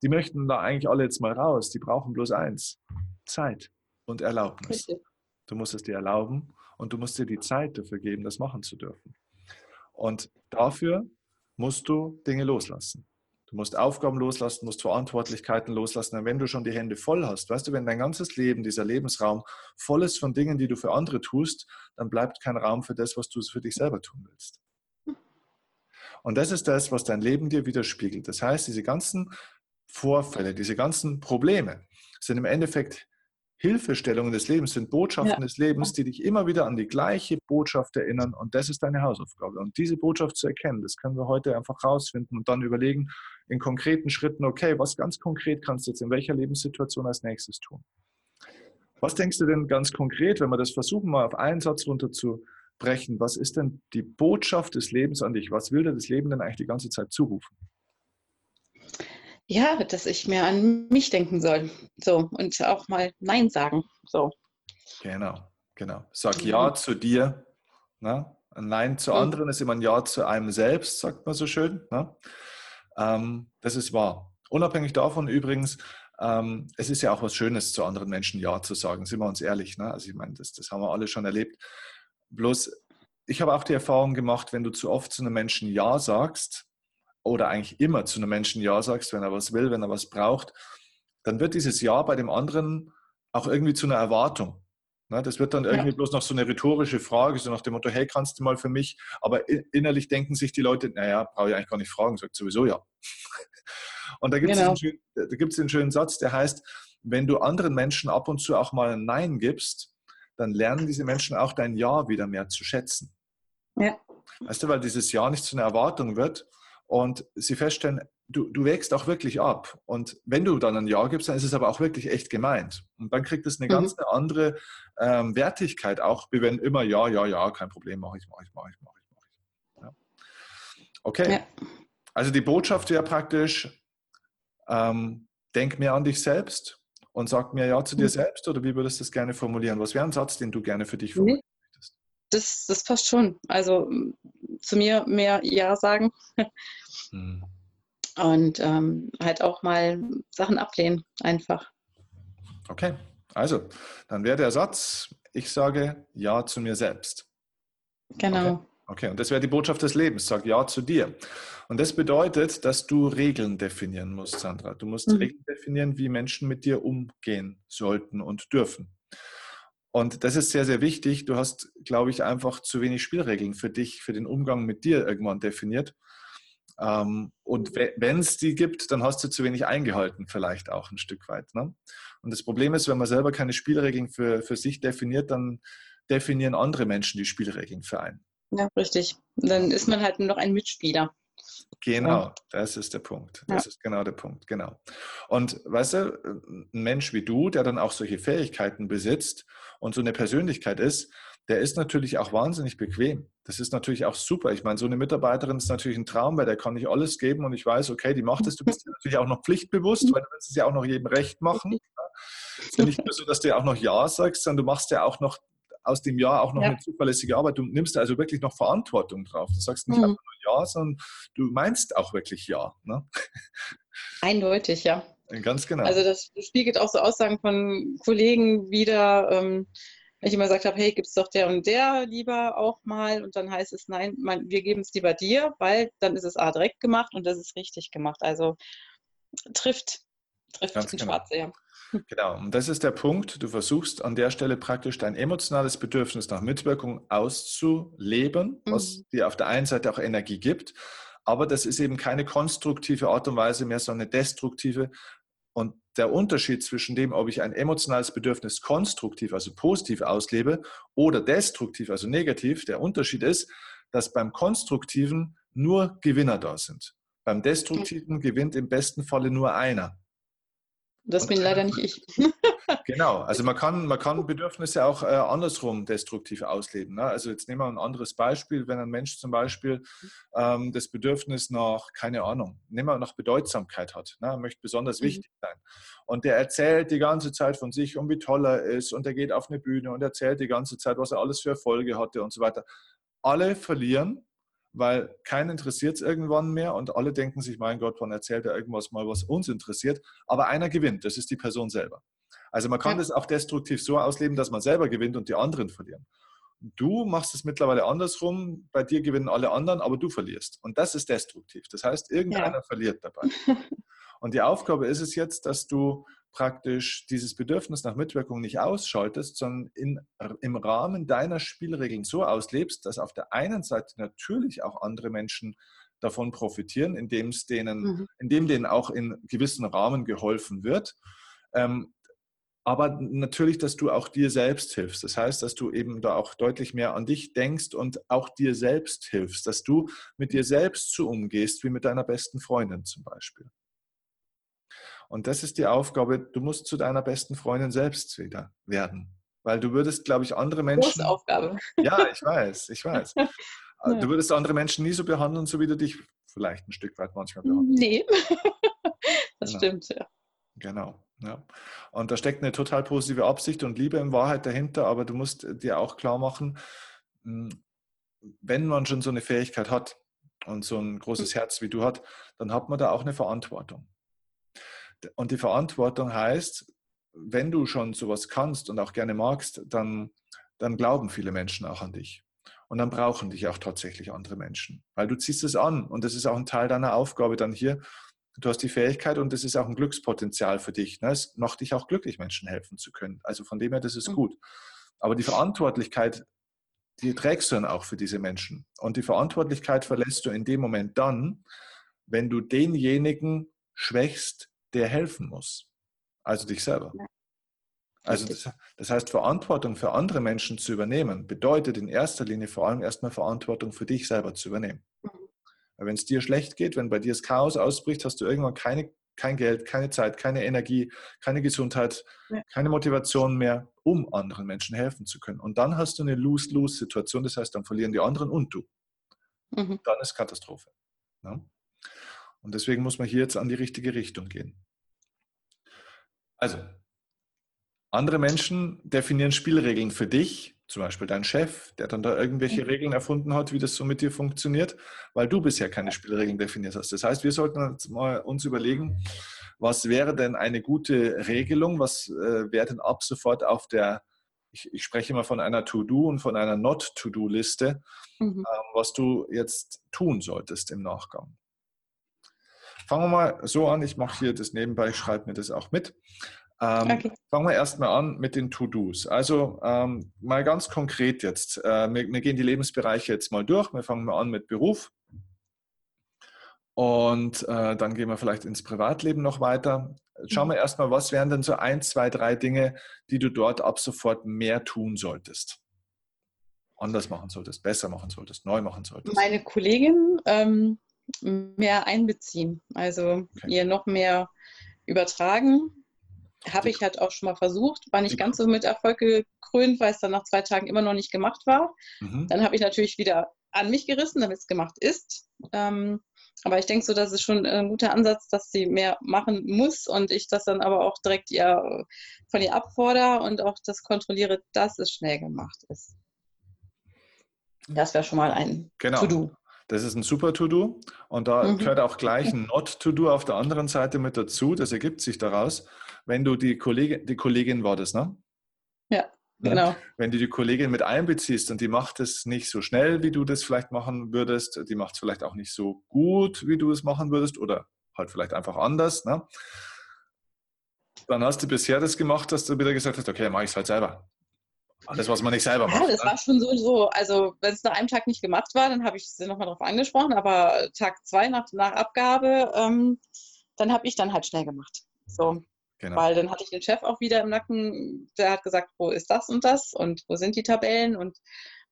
[SPEAKER 1] Die möchten da eigentlich alle jetzt mal raus. Die brauchen bloß eins. Zeit und Erlaubnis. Du musst es dir erlauben und du musst dir die Zeit dafür geben, das machen zu dürfen. Und dafür musst du Dinge loslassen. Du musst Aufgaben loslassen, musst Verantwortlichkeiten loslassen. Und wenn du schon die Hände voll hast, weißt du, wenn dein ganzes Leben, dieser Lebensraum voll ist von Dingen, die du für andere tust, dann bleibt kein Raum für das, was du für dich selber tun willst. Und das ist das, was dein Leben dir widerspiegelt. Das heißt, diese ganzen Vorfälle, diese ganzen Probleme sind im Endeffekt Hilfestellungen des Lebens, sind Botschaften ja. des Lebens, die dich immer wieder an die gleiche Botschaft erinnern. Und das ist deine Hausaufgabe. Und diese Botschaft zu erkennen, das können wir heute einfach rausfinden und dann überlegen in konkreten Schritten, okay, was ganz konkret kannst du jetzt in welcher Lebenssituation als nächstes tun? Was denkst du denn ganz konkret, wenn wir das versuchen, mal auf einen Satz runter zu runterbrechen, was ist denn die Botschaft des Lebens an dich? Was will dir das Leben denn eigentlich die ganze Zeit zurufen?
[SPEAKER 2] Ja, dass ich mehr an mich denken soll. So, und auch mal Nein sagen. So.
[SPEAKER 1] Genau, genau. Sag Ja zu dir. Ne? Ein Nein zu mhm. anderen ist immer ein Ja zu einem selbst, sagt man so schön. Ne? Ähm, das ist wahr. Unabhängig davon übrigens, ähm, es ist ja auch was Schönes, zu anderen Menschen Ja zu sagen, sind wir uns ehrlich. Ne? Also ich meine, das, das haben wir alle schon erlebt. Bloß, ich habe auch die Erfahrung gemacht, wenn du zu oft zu einem Menschen Ja sagst, oder eigentlich immer zu einem Menschen Ja sagst, wenn er was will, wenn er was braucht, dann wird dieses Ja bei dem anderen auch irgendwie zu einer Erwartung. Ne, das wird dann irgendwie ja. bloß noch so eine rhetorische Frage, so nach dem Motto, hey, kannst du mal für mich? Aber innerlich denken sich die Leute, naja, brauche ich eigentlich gar nicht fragen, sagt sowieso ja. Und da gibt es genau. einen, einen schönen Satz, der heißt, wenn du anderen Menschen ab und zu auch mal ein Nein gibst, dann lernen diese Menschen auch dein Ja wieder mehr zu schätzen. Ja. Weißt du, weil dieses Ja nicht zu einer Erwartung wird, und sie feststellen, du, du wächst auch wirklich ab. Und wenn du dann ein Ja gibst, dann ist es aber auch wirklich echt gemeint. Und dann kriegt es eine mhm. ganz andere ähm, Wertigkeit, auch wie wenn immer Ja, Ja, Ja, kein Problem, mache ich, mache ich, mache ich, mache ich, mache ich. Ja. Okay. Ja. Also die Botschaft wäre praktisch, ähm, denk mehr an dich selbst und sag mir Ja zu dir mhm. selbst oder wie würdest du das gerne formulieren? Was wäre ein Satz, den du gerne für dich formulieren
[SPEAKER 2] möchtest? Das, das passt schon. Also zu mir mehr Ja sagen. Hm. Und ähm, halt auch mal Sachen ablehnen, einfach.
[SPEAKER 1] Okay, also dann wäre der Satz, ich sage Ja zu mir selbst.
[SPEAKER 2] Genau.
[SPEAKER 1] Okay. Okay, und das wäre die Botschaft des Lebens. Sag Ja zu dir. Und das bedeutet, dass du Regeln definieren musst, Sandra. Du musst mhm. Regeln definieren, wie Menschen mit dir umgehen sollten und dürfen. Und das ist sehr, sehr wichtig. Du hast, glaube ich, einfach zu wenig Spielregeln für dich, für den Umgang mit dir irgendwann definiert. Ähm, und wenn es die gibt, dann hast du zu wenig eingehalten, vielleicht auch ein Stück weit. Ne? Und das Problem ist, wenn man selber keine Spielregeln für, für sich definiert, dann definieren andere Menschen die Spielregeln für einen.
[SPEAKER 2] Ja, richtig. Dann ist man halt nur noch ein Mitspieler.
[SPEAKER 1] Genau, das ist der Punkt. Das ja. ist genau der Punkt, genau. Und weißt du, ein Mensch wie du, der dann auch solche Fähigkeiten besitzt und so eine Persönlichkeit ist, der ist natürlich auch wahnsinnig bequem. Das ist natürlich auch super. Ich meine, so eine Mitarbeiterin ist natürlich ein Traum, weil der kann nicht alles geben und ich weiß, okay, die macht es. Du bist natürlich auch noch pflichtbewusst, weil du willst es ja auch noch jedem recht machen. Es ist ja nicht nur so, dass du ja auch noch Ja sagst, sondern du machst ja auch noch aus dem Jahr auch noch ja. eine zuverlässige Arbeit. Du nimmst also wirklich noch Verantwortung drauf. Du sagst nicht mhm. einfach nur Ja, sondern du meinst auch wirklich Ja. Ne?
[SPEAKER 2] Eindeutig, ja.
[SPEAKER 1] Ganz genau.
[SPEAKER 2] Also das spiegelt auch so Aussagen von Kollegen wieder. Ähm, wenn ich immer gesagt habe, hey, gibt es doch der und der lieber auch mal und dann heißt es, nein, man, wir geben es lieber dir, weil dann ist es A direkt gemacht und das ist richtig gemacht. Also trifft, trifft Ganz genau. Schwarze, ja.
[SPEAKER 1] Genau, und das ist der Punkt. Du versuchst an der Stelle praktisch dein emotionales Bedürfnis nach Mitwirkung auszuleben, was mhm. dir auf der einen Seite auch Energie gibt, aber das ist eben keine konstruktive Art und Weise mehr, sondern eine destruktive. Und der Unterschied zwischen dem, ob ich ein emotionales Bedürfnis konstruktiv, also positiv auslebe oder destruktiv, also negativ, der Unterschied ist, dass beim Konstruktiven nur Gewinner da sind. Beim Destruktiven gewinnt im besten Falle nur einer.
[SPEAKER 2] Das bin leider nicht ich.
[SPEAKER 1] genau, also man kann, man kann Bedürfnisse auch äh, andersrum destruktiv ausleben. Ne? Also jetzt nehmen wir ein anderes Beispiel, wenn ein Mensch zum Beispiel ähm, das Bedürfnis nach, keine Ahnung, nehmen wir nach Bedeutsamkeit hat, ne? er möchte besonders mhm. wichtig sein. Und der erzählt die ganze Zeit von sich und wie toll er ist und er geht auf eine Bühne und erzählt die ganze Zeit, was er alles für Erfolge hatte und so weiter. Alle verlieren, weil keinen interessiert es irgendwann mehr und alle denken sich, mein Gott, wann erzählt er irgendwas mal, was uns interessiert. Aber einer gewinnt, das ist die Person selber. Also man kann ja. das auch destruktiv so ausleben, dass man selber gewinnt und die anderen verlieren. Du machst es mittlerweile andersrum, bei dir gewinnen alle anderen, aber du verlierst. Und das ist destruktiv. Das heißt, irgendeiner ja. verliert dabei. Und die Aufgabe ist es jetzt, dass du praktisch dieses Bedürfnis nach Mitwirkung nicht ausschaltest, sondern in, im Rahmen deiner Spielregeln so auslebst, dass auf der einen Seite natürlich auch andere Menschen davon profitieren, indem es denen, mhm. indem denen auch in gewissen Rahmen geholfen wird. Ähm, aber natürlich, dass du auch dir selbst hilfst. Das heißt, dass du eben da auch deutlich mehr an dich denkst und auch dir selbst hilfst, dass du mit dir selbst so umgehst wie mit deiner besten Freundin zum Beispiel. Und das ist die Aufgabe, du musst zu deiner besten Freundin selbst wieder werden. Weil du würdest, glaube ich, andere Menschen.
[SPEAKER 2] Große Aufgabe.
[SPEAKER 1] Ja, ich weiß, ich weiß. Du würdest andere Menschen nie so behandeln, so wie du dich vielleicht ein Stück weit manchmal behandelst.
[SPEAKER 2] Nee, das genau. stimmt, ja.
[SPEAKER 1] Genau. Ja. Und da steckt eine total positive Absicht und Liebe in Wahrheit dahinter, aber du musst dir auch klar machen, hm, wenn man schon so eine Fähigkeit hat und so ein großes Herz wie du hat, dann hat man da auch eine Verantwortung. Und die Verantwortung heißt, wenn du schon sowas kannst und auch gerne magst, dann, dann glauben viele Menschen auch an dich. Und dann brauchen dich auch tatsächlich andere Menschen, weil du ziehst es an und das ist auch ein Teil deiner Aufgabe dann hier. Du hast die Fähigkeit und das ist auch ein Glückspotenzial für dich. Ne? Es macht dich auch glücklich, Menschen helfen zu können. Also von dem her, das ist mhm. gut. Aber die Verantwortlichkeit, die trägst du dann auch für diese Menschen. Und die Verantwortlichkeit verlässt du in dem Moment dann, wenn du denjenigen schwächst, der helfen muss. Also dich selber. Also das, das, heißt, Verantwortung für andere Menschen zu übernehmen, bedeutet in erster Linie vor allem erstmal Verantwortung für dich selber zu übernehmen. Mhm. Wenn es dir schlecht geht, wenn bei dir das Chaos ausbricht, hast du irgendwann keine, kein Geld, keine Zeit, keine Energie, keine Gesundheit, ja. keine Motivation mehr, um anderen Menschen helfen zu können. Und dann hast du eine Lose-Lose-Situation, das heißt, dann verlieren die anderen und du. Mhm. Dann ist Katastrophe. Ja? Und deswegen muss man hier jetzt an die richtige Richtung gehen. Also, andere Menschen definieren Spielregeln für dich, zum Beispiel dein Chef, der dann da irgendwelche mhm. Regeln erfunden hat, wie das so mit dir funktioniert, weil du bisher keine Spielregeln definiert hast. Das heißt, wir sollten uns mal uns überlegen, was wäre denn eine gute Regelung, was äh, wäre denn ab sofort auf der, ich, ich spreche immer von einer To-Do und von einer Not-To-Do-Liste, mhm. äh, was du jetzt tun solltest im Nachgang. Fangen wir mal so an, ich mache hier das nebenbei, ich schreibe mir das auch mit. Ähm, okay. Fangen wir erstmal an mit den To-Dos. Also ähm, mal ganz konkret jetzt. Äh, wir, wir, gehen die Lebensbereiche jetzt mal durch. Wir fangen mal an mit Beruf. Und äh, dann gehen wir vielleicht ins Privatleben noch weiter. Schauen wir mhm. erstmal, was wären denn so ein, zwei, drei Dinge, die du dort ab sofort mehr tun solltest? Anders machen solltest, besser machen solltest, neu machen solltest?
[SPEAKER 2] Meine Kollegin ähm, mehr einbeziehen, also okay. ihr noch mehr übertragen, habe ich halt auch schon mal versucht, war nicht ganz so mit Erfolg gekrönt, weil es dann nach zwei Tagen immer noch nicht gemacht war. Mhm. Dann habe ich natürlich wieder an mich gerissen, damit es gemacht ist. Ähm, aber ich denke so, das ist schon ein guter Ansatz, dass sie mehr machen muss und ich das dann aber auch direkt ihr, von ihr abfordere und auch das kontrolliere, dass es schnell gemacht ist. Das wäre schon mal ein
[SPEAKER 1] genau. To-Do. Das ist ein super To-Do und da mhm. gehört auch gleich ein Not-To-Do auf der anderen Seite mit dazu. Das ergibt sich daraus wenn du die Kollegin, die Kollegin war das, ne?
[SPEAKER 2] Ja, genau.
[SPEAKER 1] Wenn du die Kollegin mit einbeziehst und die macht es nicht so schnell, wie du das vielleicht machen würdest, die macht es vielleicht auch nicht so gut, wie du es machen würdest oder halt vielleicht einfach anders, ne? Dann hast du bisher das gemacht, dass du wieder gesagt hast, okay, mache ich es halt selber. Alles, was man nicht selber macht.
[SPEAKER 2] Ja, das ne? war schon so, so also wenn es nach einem Tag nicht gemacht war, dann habe ich sie nochmal darauf angesprochen, aber Tag zwei nach, nach Abgabe, ähm, dann habe ich dann halt schnell gemacht. So. Genau. Weil dann hatte ich den Chef auch wieder im Nacken, der hat gesagt, wo ist das und das und wo sind die Tabellen und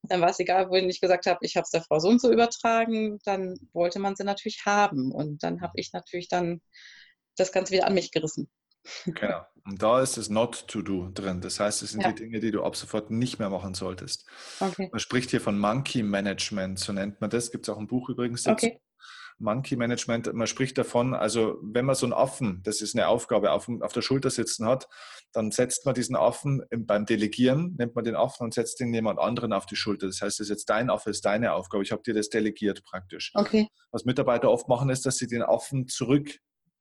[SPEAKER 2] dann war es egal, wo ich gesagt habe, ich habe es der Frau so und so übertragen, dann wollte man sie natürlich haben und dann habe ich natürlich dann das Ganze wieder an mich gerissen.
[SPEAKER 1] Genau. Und da ist das Not to Do drin. Das heißt, es sind ja. die Dinge, die du ab sofort nicht mehr machen solltest. Okay. Man spricht hier von Monkey Management, so nennt man das. Gibt es auch ein Buch übrigens dazu. Okay. Monkey Management, man spricht davon, also wenn man so einen Affen, das ist eine Aufgabe, auf, auf der Schulter sitzen hat, dann setzt man diesen Affen beim Delegieren, nimmt man den Affen und setzt ihn jemand anderen auf die Schulter. Das heißt, das ist jetzt dein Affe, ist deine Aufgabe. Ich habe dir das delegiert praktisch.
[SPEAKER 2] Okay.
[SPEAKER 1] Was Mitarbeiter oft machen, ist, dass sie den Affen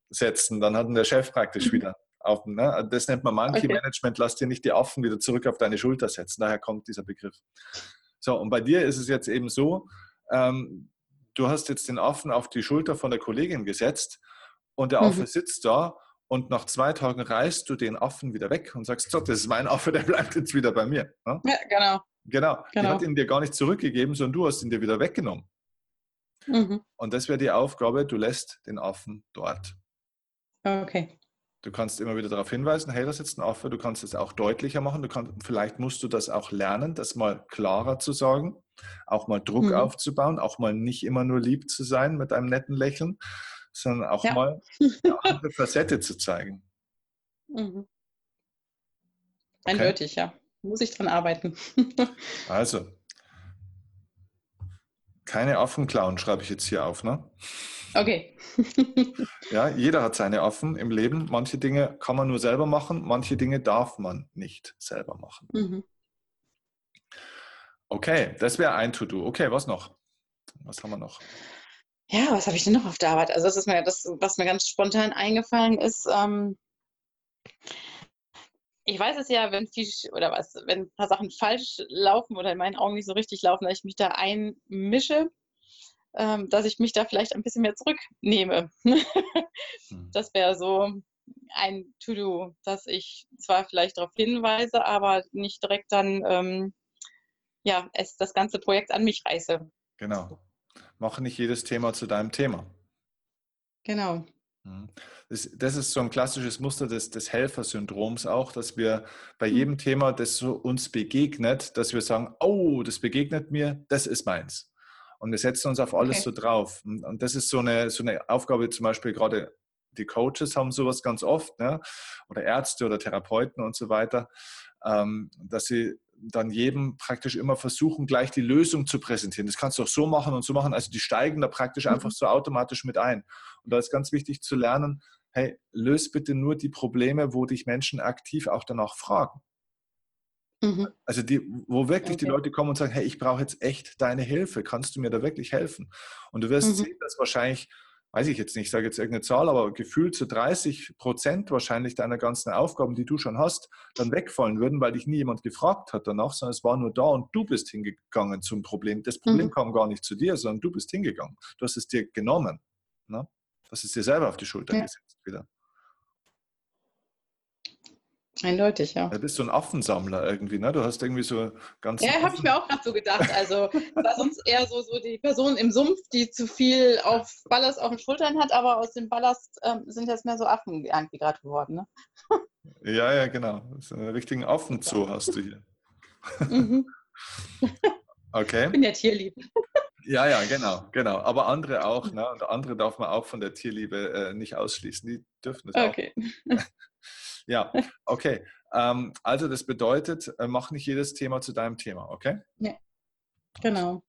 [SPEAKER 1] zurücksetzen. Dann hat der Chef praktisch mhm. wieder auf, ne? Das nennt man Monkey okay. Management. Lass dir nicht die Affen wieder zurück auf deine Schulter setzen. Daher kommt dieser Begriff. So, und bei dir ist es jetzt eben so, ähm, du hast jetzt den Affen auf die Schulter von der Kollegin gesetzt und der Affe mhm. sitzt da und nach zwei Tagen reißt du den Affen wieder weg und sagst, so, das ist mein Affe, der bleibt jetzt wieder bei mir.
[SPEAKER 2] Ne? Ja, genau.
[SPEAKER 1] Genau. Die genau. hat ihn dir gar nicht zurückgegeben, sondern du hast ihn dir wieder weggenommen. Mhm. Und das wäre die Aufgabe, du lässt den Affen dort.
[SPEAKER 2] Okay.
[SPEAKER 1] Du kannst immer wieder darauf hinweisen, hey, da sitzt ein Affe, du kannst es auch deutlicher machen, du kannst, vielleicht musst du das auch lernen, das mal klarer zu sagen, auch mal Druck mhm. aufzubauen, auch mal nicht immer nur lieb zu sein mit einem netten Lächeln, sondern auch ja. mal eine andere Facette zu zeigen.
[SPEAKER 2] Mhm. Eindeutig, okay? ja. muss ich dran arbeiten.
[SPEAKER 1] also, keine Affen klauen, schreibe ich jetzt hier auf, ne?
[SPEAKER 2] Okay.
[SPEAKER 1] ja, jeder hat seine Affen im Leben. Manche Dinge kann man nur selber machen, manche Dinge darf man nicht selber machen. Mhm. Okay, das wäre ein To-Do. Okay, was noch? Was haben wir noch?
[SPEAKER 2] Ja, was habe ich denn noch auf der Arbeit? Also das ist mir das, was mir ganz spontan eingefallen ist. Ähm, ich weiß es ja, wenn viel oder was, wenn ein paar Sachen falsch laufen oder in meinen Augen nicht so richtig laufen, dass ich mich da einmische, ähm, dass ich mich da vielleicht ein bisschen mehr zurücknehme. Hm. Das wäre so ein To-Do, dass ich zwar vielleicht darauf hinweise, aber nicht direkt dann ähm, ja, es, das ganze Projekt an mich reiße.
[SPEAKER 1] Genau. Mach nicht jedes Thema zu deinem Thema.
[SPEAKER 2] Genau.
[SPEAKER 1] Mhm. Das, das, ist so ein klassisches Muster des, des Helfersyndroms auch, dass wir bei mhm. jedem Thema, das so uns begegnet, dass wir sagen, oh, das begegnet mir, das ist meins. Und wir setzen uns auf alles okay. so drauf. Und das ist so eine, so eine Aufgabe, zum Beispiel gerade die Coaches haben sowas ganz oft, ne? oder Ärzte oder Therapeuten und so weiter, ähm, dass sie dann jedem praktisch immer versuchen, gleich die Lösung zu präsentieren. Das kannst du auch so machen und so machen. Also die steigen da praktisch mhm. einfach so automatisch mit ein. Und da ist ganz wichtig zu lernen, hey, löse bitte nur die Probleme, wo dich Menschen aktiv auch danach fragen. Mhm. Also die, wo wirklich okay. die Leute kommen und sagen, hey, ich brauche jetzt echt deine Hilfe, kannst du mir da wirklich helfen? Und du wirst mhm. sehen, dass wahrscheinlich weiß ich jetzt nicht, ich sage jetzt irgendeine Zahl, aber gefühlt zu 30 Prozent wahrscheinlich deiner ganzen Aufgaben, die du schon hast, dann wegfallen würden, weil dich nie jemand gefragt hat danach, sondern es war nur da und du bist hingegangen zum Problem. Das Problem mhm. kam gar nicht zu dir, sondern du bist hingegangen. Du hast es dir genommen. Ne? Du hast es dir selber auf die Schulter ja. gesetzt wieder.
[SPEAKER 2] Eindeutig, ja.
[SPEAKER 1] Du bist so ein Affensammler irgendwie, ne? Du hast irgendwie so ganz.
[SPEAKER 2] Ja, habe ich mir auch gerade so gedacht. Also, war sonst eher so, so die Person im Sumpf, die zu viel auf Ballast auf den Schultern hat, aber aus dem Ballast ähm, sind jetzt mehr so Affen irgendwie gerade geworden, ne?
[SPEAKER 1] Ja, ja, genau. So einen richtigen Affenzoo hast du hier. Mhm. Okay.
[SPEAKER 2] Ich bin ja tierlieb.
[SPEAKER 1] Ja, ja, genau, genau. Aber andere auch, ne? Und andere darf man auch von der Tierliebe äh, nicht ausschließen. Die dürfen das
[SPEAKER 2] okay.
[SPEAKER 1] auch. Ja, okay. Ähm, also das bedeutet, äh, mach nicht jedes Thema zu deinem Thema, okay?
[SPEAKER 2] Ja, genau.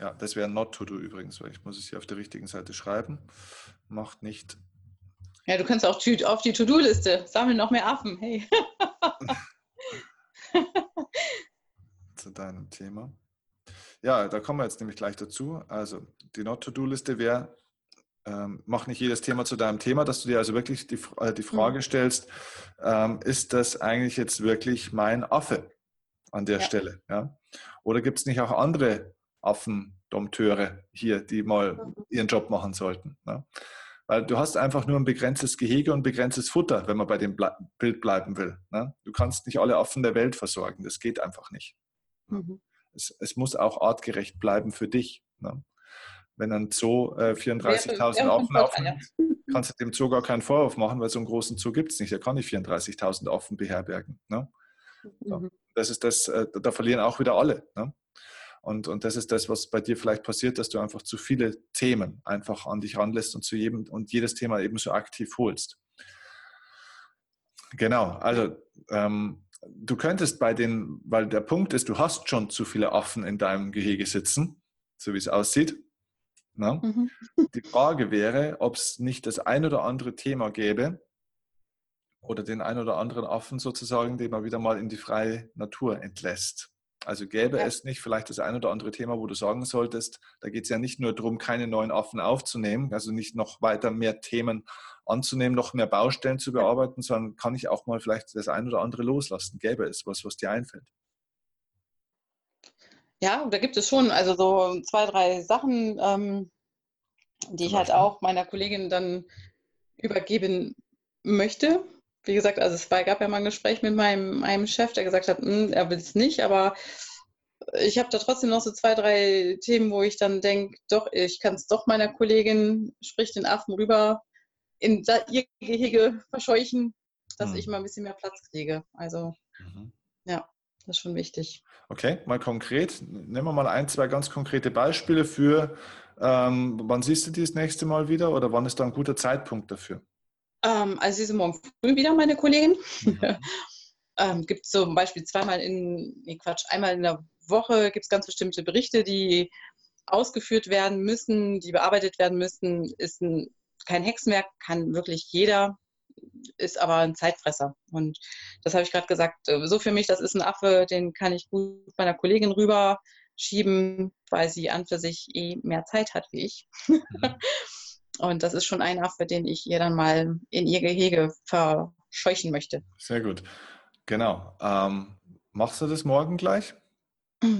[SPEAKER 1] Ja, das wäre not to do übrigens, weil ich muss es hier auf der richtigen Seite schreiben. Macht nicht.
[SPEAKER 2] Ja, du kannst auch auf die To-Do-Liste sammeln noch mehr Affen. Hey.
[SPEAKER 1] zu deinem Thema. Ja, da kommen wir jetzt nämlich gleich dazu. Also die Not-to-Do-Liste wäre ähm, mach nicht jedes Thema zu deinem Thema, dass du dir also wirklich die, äh, die Frage mhm. stellst, ähm, ist das eigentlich jetzt wirklich mein Affe an der ja. Stelle? Ja? Oder gibt es nicht auch andere Affendompteure hier, die mal mhm. ihren Job machen sollten? Ne? Weil du hast einfach nur ein begrenztes Gehege und begrenztes Futter, wenn man bei dem Ble Bild bleiben will. Ne? Du kannst nicht alle Affen der Welt versorgen, das geht einfach nicht. Mhm. Es, es, muss auch artgerecht bleiben für dich. Ne? Wenn ein Zoo äh, 34.000 Affen aufnimmt, kannst du dem Zoo gar keinen Vorwurf machen, weil so einen großen Zoo gibt es nicht. Er kann nicht 34.000 Affen beherbergen. Ne? Mhm. Das ist das, äh, da verlieren auch wieder alle. Ne? Und, und das ist das, was bei dir vielleicht passiert, dass du einfach zu viele Themen einfach an dich ranlässt und zu jedem und jedes Thema eben so aktiv holst. Genau, also ähm, du könntest bei den, weil der Punkt ist, du hast schon zu viele Affen in deinem Gehege sitzen, so wie es aussieht. Ne? Mhm. Die Frage wäre, ob es nicht das ein oder andere Thema gäbe oder den ein oder anderen Affen sozusagen, den man wieder mal in die freie Natur entlässt. Also gäbe ja. es nicht vielleicht das ein oder andere Thema, wo du sagen solltest, da geht es ja nicht nur darum, keine neuen Affen aufzunehmen, also nicht noch weiter mehr Themen anzunehmen, noch mehr Baustellen zu bearbeiten, sondern kann ich auch mal vielleicht das ein oder andere loslassen. Gäbe es was, was dir einfällt?
[SPEAKER 2] Ja, da gibt es schon also so zwei, drei Sachen, ähm, die ich halt auch meiner Kollegin dann übergeben möchte. Wie gesagt, also es gab ja mal ein Gespräch mit meinem, meinem Chef, der gesagt hat, hm, er will es nicht, aber ich habe da trotzdem noch so zwei, drei Themen, wo ich dann denke, doch, ich kann es doch meiner Kollegin, sprich den Affen rüber, in ihr Gehege verscheuchen, dass mhm. ich mal ein bisschen mehr Platz kriege. Also, mhm. ja. Das ist schon wichtig.
[SPEAKER 1] Okay, mal konkret. Nehmen wir mal ein, zwei ganz konkrete Beispiele für, ähm, wann siehst du die das nächste Mal wieder oder wann ist da ein guter Zeitpunkt dafür?
[SPEAKER 2] Ähm, also sie sind morgen früh wieder meine Kollegin. Mhm. ähm, gibt es zum Beispiel zweimal in, nee Quatsch, einmal in der Woche gibt es ganz bestimmte Berichte, die ausgeführt werden müssen, die bearbeitet werden müssen. Ist ein, kein Hexenwerk, kann wirklich jeder, ist aber ein Zeitfresser. Und das habe ich gerade gesagt, äh, so für mich, das ist ein Affe, den kann ich gut meiner Kollegin rüberschieben, weil sie an für sich eh mehr Zeit hat wie ich. Mhm. Und das ist schon ein Affe, den ich ihr dann mal in ihr Gehege verscheuchen möchte.
[SPEAKER 1] Sehr gut. Genau. Ähm, machst du das morgen gleich?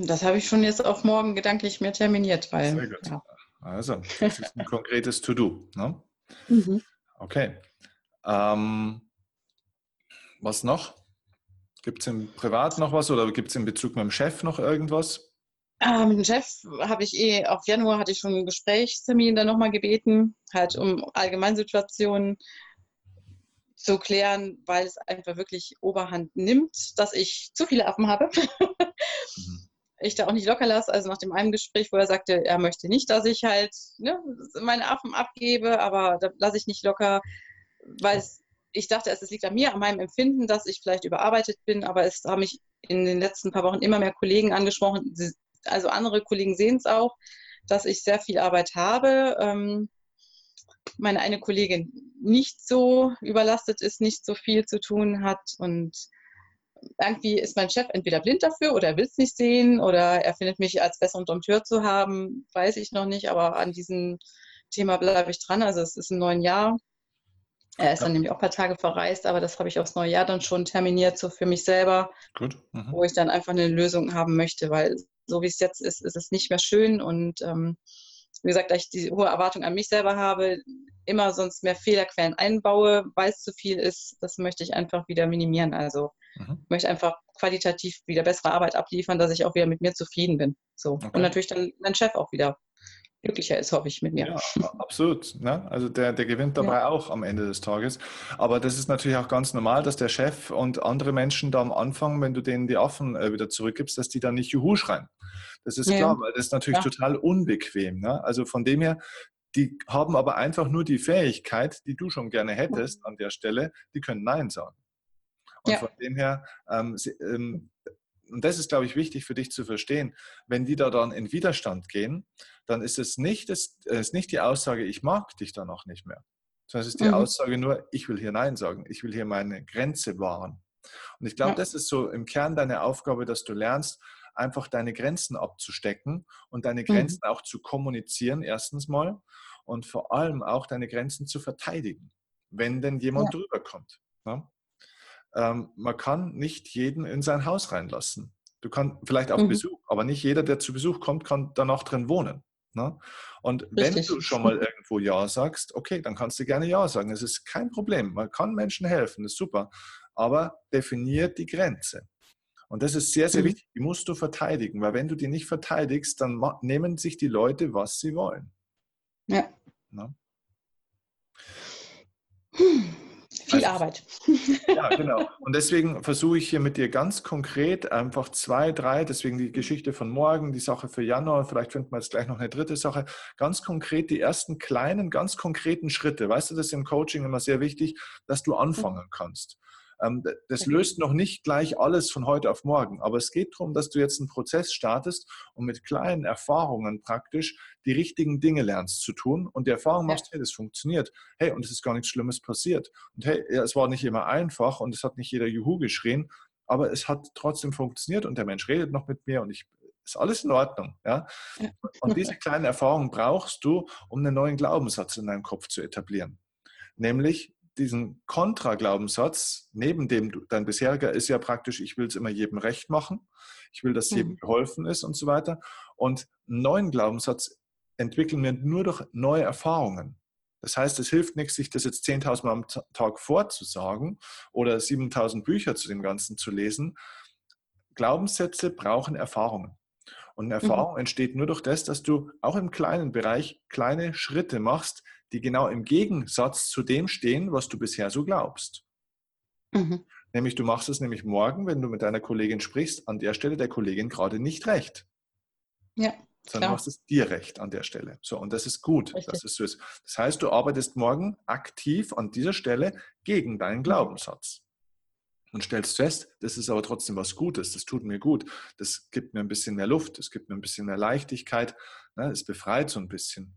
[SPEAKER 2] Das habe ich schon jetzt auf morgen gedanklich mir terminiert, weil. Sehr gut. Ja.
[SPEAKER 1] Also, das ist ein konkretes To-Do. Ne? Mhm. Okay. Ähm, was noch? Gibt es im Privat noch was oder gibt es in Bezug mit dem Chef noch irgendwas?
[SPEAKER 2] Äh, mit dem Chef habe ich eh, auf Januar hatte ich schon einen Gesprächstermin dann nochmal gebeten, halt um Allgemeinsituationen zu klären, weil es einfach wirklich Oberhand nimmt, dass ich zu viele Affen habe. mhm. Ich da auch nicht locker lasse. Also nach dem einen Gespräch, wo er sagte, er möchte nicht, dass ich halt ne, meine Affen abgebe, aber da lasse ich nicht locker, weil ich dachte, es liegt an mir, an meinem Empfinden, dass ich vielleicht überarbeitet bin, aber es haben mich in den letzten paar Wochen immer mehr Kollegen angesprochen, also andere Kollegen sehen es auch, dass ich sehr viel Arbeit habe. Ähm, meine eine Kollegin nicht so überlastet ist, nicht so viel zu tun hat und irgendwie ist mein Chef entweder blind dafür oder er will es nicht sehen oder er findet mich als besseren Dompteur zu haben, weiß ich noch nicht, aber an diesem Thema bleibe ich dran. Also es ist im neuen Jahr. Er ist dann nämlich auch ein paar Tage verreist, aber das habe ich aufs neue Jahr dann schon terminiert, so für mich selber, mhm. wo ich dann einfach eine Lösung haben möchte, weil so wie es jetzt ist, ist es nicht mehr schön und ähm, wie gesagt, da ich die hohe Erwartung an mich selber habe, immer sonst mehr Fehlerquellen einbaue, weil es zu viel ist, das möchte ich einfach wieder minimieren. Also mhm. möchte einfach qualitativ wieder bessere Arbeit abliefern, dass ich auch wieder mit mir zufrieden bin. So. Okay. Und natürlich dann mein Chef auch wieder glücklicher ist, hoffe ich, mit mir.
[SPEAKER 1] Ja, absolut. Ne? Also der, der gewinnt dabei ja. auch am Ende des Tages. Aber das ist natürlich auch ganz normal, dass der Chef und andere Menschen da am Anfang, wenn du denen die Affen äh, wieder zurückgibst, dass die dann nicht Juhu schreien. Das ist ja. klar, weil das ist natürlich total unbequem. Ne? Also von dem her, die haben aber einfach nur die Fähigkeit, die du schon gerne hättest an der Stelle, die können Nein sagen. Und von dem her, ähm, sie, ähm, und das ist, glaube ich, wichtig für dich zu verstehen, wenn die da dann in Widerstand gehen, dann ist es nicht, das, ist nicht die Aussage, ich mag dich dann auch nicht mehr, sondern es ist die mhm. Aussage nur, ich will hier Nein sagen, ich will hier meine Grenze wahren. Und ich glaube, ja. das ist so im Kern deine Aufgabe, dass du lernst, einfach deine Grenzen abzustecken und deine mhm. Grenzen mhm. auch zu kommunizieren, erstens mal, und vor allem auch deine Grenzen zu verteidigen, wenn denn jemand ja. drüber kommt. Ne? ähm, man kann nicht jeden in sein Haus reinlassen. Du kannst vielleicht auf mhm. Besuch, aber nicht jeder, der zu Besuch kommt, kann danach drin wohnen. Ne? Und Richtig. wenn du schon mal irgendwo Ja sagst, okay, dann kannst du gerne Ja sagen. Es ist kein Problem. Man kann Menschen helfen, das ist super. Aber definiert die Grenze. Und das ist sehr, sehr mhm. wichtig. Die musst du verteidigen, weil wenn du die nicht verteidigst, dann nehmen sich die Leute, was sie wollen.
[SPEAKER 2] Ja. Ne? Hm. Viel also, Arbeit.
[SPEAKER 1] Ja, genau. Und deswegen versuche ich hier mit dir ganz konkret einfach zwei, drei, deswegen die Geschichte von morgen, die Sache für Januar, vielleicht finden wir jetzt gleich noch eine dritte Sache, ganz konkret die ersten kleinen, ganz konkreten Schritte. Weißt du, das ist im Coaching immer sehr wichtig, dass du anfangen kannst. Ähm, das löst noch nicht gleich alles von heute auf morgen, aber es geht darum, dass du jetzt einen Prozess startest und mit kleinen Erfahrungen praktisch die richtigen Dinge lernst zu tun und die Erfahrung machst, hey, das funktioniert. Hey, und es ist gar nichts Schlimmes passiert. Und hey, es war nicht immer einfach und es hat nicht jeder Juhu geschrien, aber es hat trotzdem funktioniert und der Mensch redet noch mit mir und ich ist alles in Ordnung. Ja? Und diese kleinen Erfahrungen brauchst du, um einen neuen Glaubenssatz in deinem Kopf zu etablieren. Nämlich, diesen Kontra-Glaubenssatz, neben dem du, dein bisheriger ist ja praktisch, ich will es immer jedem recht machen, ich will, dass jedem mhm. geholfen ist und so weiter. Und einen neuen Glaubenssatz entwickeln wir nur durch neue Erfahrungen. Das heißt, es hilft nichts, sich das jetzt 10.000 Mal am Tag vorzusagen oder 7.000 Bücher zu dem Ganzen zu lesen. Glaubenssätze brauchen Erfahrungen. Und eine mhm. Erfahrung mhm. entsteht nur durch das, dass du auch im kleinen Bereich kleine Schritte machst, die genau im Gegensatz zu dem stehen, was du bisher so glaubst. Mhm. Nämlich, du machst es nämlich morgen, wenn du mit deiner Kollegin sprichst, an der Stelle der Kollegin gerade nicht recht. Ja. sondern Klar. du machst es dir recht an der Stelle. So, und das ist gut, Richtig. dass es so ist. Das heißt, du arbeitest morgen aktiv an dieser Stelle gegen deinen mhm. Glaubenssatz. Und stellst fest, das ist aber trotzdem was Gutes, das tut mir gut, das gibt mir ein bisschen mehr Luft, das gibt mir ein bisschen mehr Leichtigkeit, ne, es befreit so ein bisschen.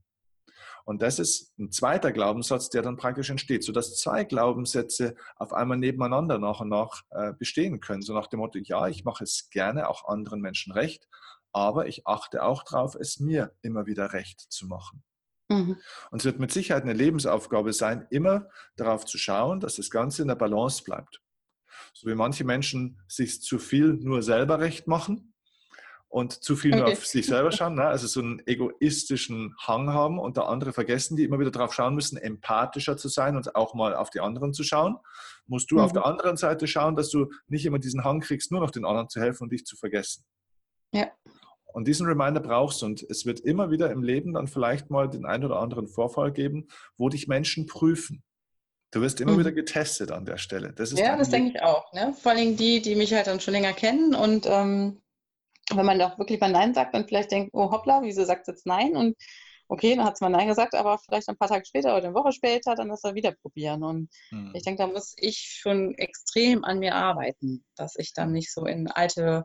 [SPEAKER 1] Und das ist ein zweiter Glaubenssatz, der dann praktisch entsteht, sodass zwei Glaubenssätze auf einmal nebeneinander nach und nach äh, bestehen können. So nach dem Motto, ja, ich mache es gerne auch anderen Menschen recht, aber ich achte auch darauf, es mir immer wieder recht zu machen. Mhm. Und es wird mit Sicherheit eine Lebensaufgabe sein, immer darauf zu schauen, dass das Ganze in der Balance bleibt. So wie manche Menschen sich zu viel nur selber recht machen, und zu viel nur auf sich selber schauen, ne? also so einen egoistischen Hang haben und der andere vergessen, die immer wieder darauf schauen müssen, empathischer zu sein und auch mal auf die anderen zu schauen, musst du mhm. auf der anderen Seite schauen, dass du nicht immer diesen Hang kriegst, nur noch den anderen zu helfen und dich zu vergessen. Ja. Und diesen Reminder brauchst du und es wird immer wieder im Leben dann vielleicht mal den einen oder anderen Vorfall geben, wo dich Menschen prüfen. Du wirst immer mhm. wieder getestet an der Stelle.
[SPEAKER 2] Das ja, das denke ich auch. Ne? Vor allem die, die mich halt dann schon länger kennen und ähm, wenn man doch wirklich mal Nein sagt, dann vielleicht denkt, oh hoppla, wieso sagt jetzt Nein? Und okay, dann hat es mal Nein gesagt, aber vielleicht ein paar Tage später oder eine Woche später, dann das er wieder probieren. Und hm. ich denke, da muss ich schon extrem an mir arbeiten, dass ich dann nicht so in alte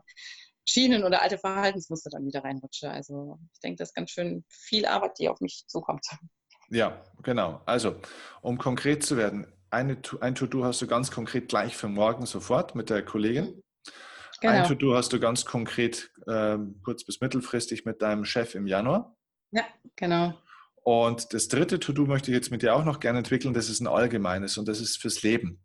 [SPEAKER 2] Schienen oder alte Verhaltensmuster dann wieder reinrutsche. Also ich denke, das ist ganz schön viel Arbeit, die auf mich zukommt.
[SPEAKER 1] Ja, genau. Also, um konkret zu werden, eine, ein To-Do hast du ganz konkret gleich für morgen sofort mit der Kollegin. Genau. Ein To-Do hast du ganz konkret äh, kurz- bis mittelfristig mit deinem Chef im Januar.
[SPEAKER 2] Ja, genau.
[SPEAKER 1] Und das dritte To-Do möchte ich jetzt mit dir auch noch gerne entwickeln. Das ist ein allgemeines und das ist fürs Leben.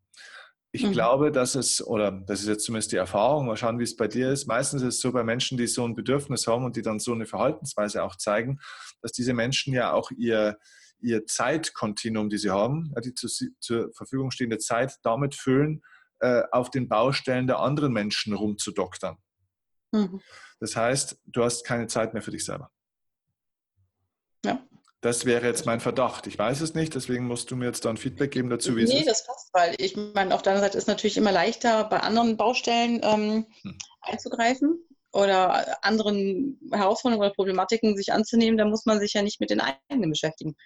[SPEAKER 1] Ich mhm. glaube, dass es, oder das ist jetzt zumindest die Erfahrung, mal schauen, wie es bei dir ist. Meistens ist es so bei Menschen, die so ein Bedürfnis haben und die dann so eine Verhaltensweise auch zeigen, dass diese Menschen ja auch ihr, ihr Zeitkontinuum, die sie haben, die zu, zur Verfügung stehende Zeit damit füllen, äh, auf den Baustellen der anderen Menschen rumzudoktern. Mhm. Das heißt, du hast keine Zeit mehr für dich selber. Ja. Das wäre jetzt mein Verdacht. Ich weiß es nicht, deswegen musst du mir jetzt dann Feedback geben dazu,
[SPEAKER 2] wie nee, es ist. Nee, das passt, weil ich meine, auf deiner Seite ist natürlich immer leichter, bei anderen Baustellen ähm, hm. einzugreifen oder anderen Herausforderungen oder Problematiken sich anzunehmen. Da muss man sich ja nicht mit den eigenen beschäftigen.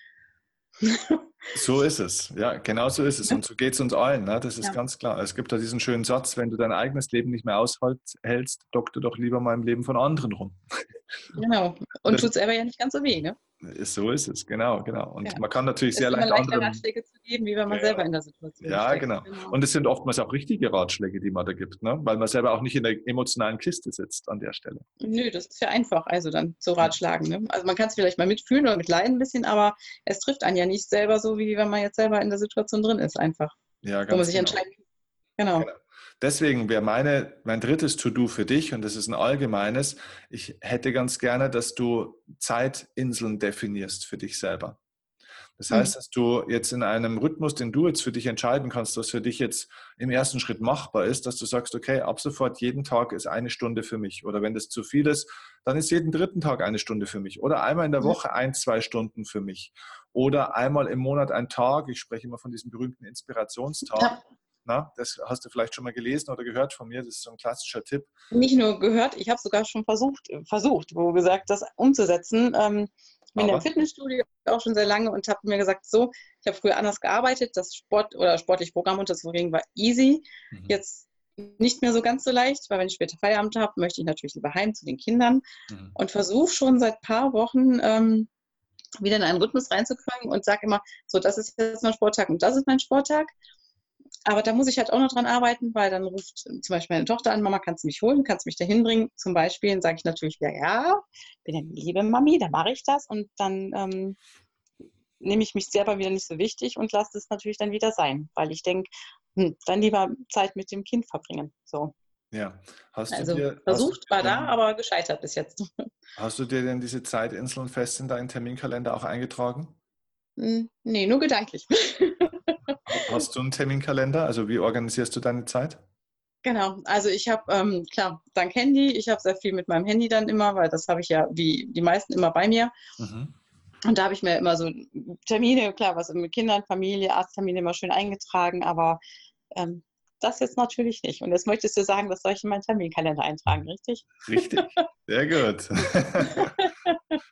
[SPEAKER 1] So ist es, ja, genau so ist es. Und so geht es uns allen, ne? das ist ja. ganz klar. Es gibt da diesen schönen Satz, wenn du dein eigenes Leben nicht mehr aushältst, dokte doch lieber mal im Leben von anderen rum.
[SPEAKER 2] Genau, und tut selber ja nicht ganz so weh, ne?
[SPEAKER 1] So ist es, genau, genau. Und ja. man kann natürlich es sehr leicht andere
[SPEAKER 2] Ratschläge zu geben, wie wenn man ja. selber in der Situation
[SPEAKER 1] ist. Ja, steckt. genau. genau. Und es sind oftmals auch richtige Ratschläge, die man da gibt, ne? weil man selber auch nicht in der emotionalen Kiste sitzt an der Stelle.
[SPEAKER 2] Nö, das ist ja einfach, also dann zu ratschlagen. Ne? Also man kann es vielleicht mal mitfühlen oder mitleiden ein bisschen, aber es trifft einen ja nicht selber so, wie wenn man jetzt selber in der Situation drin ist, einfach. Ja, ganz Wo man sich genau. entscheiden
[SPEAKER 1] Genau. genau. Deswegen wäre meine, mein drittes To-Do für dich, und das ist ein allgemeines, ich hätte ganz gerne, dass du Zeitinseln definierst für dich selber. Das mhm. heißt, dass du jetzt in einem Rhythmus, den du jetzt für dich entscheiden kannst, was für dich jetzt im ersten Schritt machbar ist, dass du sagst, okay, ab sofort jeden Tag ist eine Stunde für mich. Oder wenn das zu viel ist, dann ist jeden dritten Tag eine Stunde für mich. Oder einmal in der Woche ein, zwei Stunden für mich. Oder einmal im Monat ein Tag. Ich spreche immer von diesem berühmten Inspirationstag. Ja na, das hast du vielleicht schon mal gelesen oder gehört von mir. Das ist so ein klassischer Tipp.
[SPEAKER 2] Nicht nur gehört, ich habe sogar schon versucht, versucht, wo gesagt, das umzusetzen. Ähm, ich bin im Fitnessstudio auch schon sehr lange und habe mir gesagt, so, ich habe früher anders gearbeitet, das Sport oder sportliche Programm unterzubringen war easy. Mhm. Jetzt nicht mehr so ganz so leicht, weil wenn ich später Feierabend habe, möchte ich natürlich lieber heim zu den Kindern mhm. und versuche schon seit ein paar Wochen ähm, wieder in einen Rhythmus reinzukommen und sage immer, so, das ist jetzt mein Sporttag und das ist mein Sporttag. Aber da muss ich halt auch noch dran arbeiten, weil dann ruft zum Beispiel meine Tochter an, Mama, kannst du mich holen, kannst du mich da hinbringen? Zum Beispiel, dann sage ich natürlich, ja, ja, bin eine liebe Mami, dann mache ich das und dann ähm, nehme ich mich selber wieder nicht so wichtig und lasse es natürlich dann wieder sein, weil ich denke, hm, dann lieber Zeit mit dem Kind verbringen. So.
[SPEAKER 1] Ja,
[SPEAKER 2] hast also, du dir, versucht war da, aber gescheitert bis jetzt.
[SPEAKER 1] Hast du dir denn diese Zeitinseln fest in deinen Terminkalender auch eingetragen?
[SPEAKER 2] Hm, nee, nur gedanklich.
[SPEAKER 1] Hast du einen Terminkalender? Also wie organisierst du deine Zeit?
[SPEAKER 2] Genau, also ich habe, ähm, klar, dank Handy, ich habe sehr viel mit meinem Handy dann immer, weil das habe ich ja wie die meisten immer bei mir. Mhm. Und da habe ich mir immer so Termine, klar, was mit Kindern, Familie, Arzttermine immer schön eingetragen, aber ähm, das jetzt natürlich nicht. Und jetzt möchtest du sagen, das soll ich in meinen Terminkalender eintragen, richtig?
[SPEAKER 1] Richtig, sehr gut.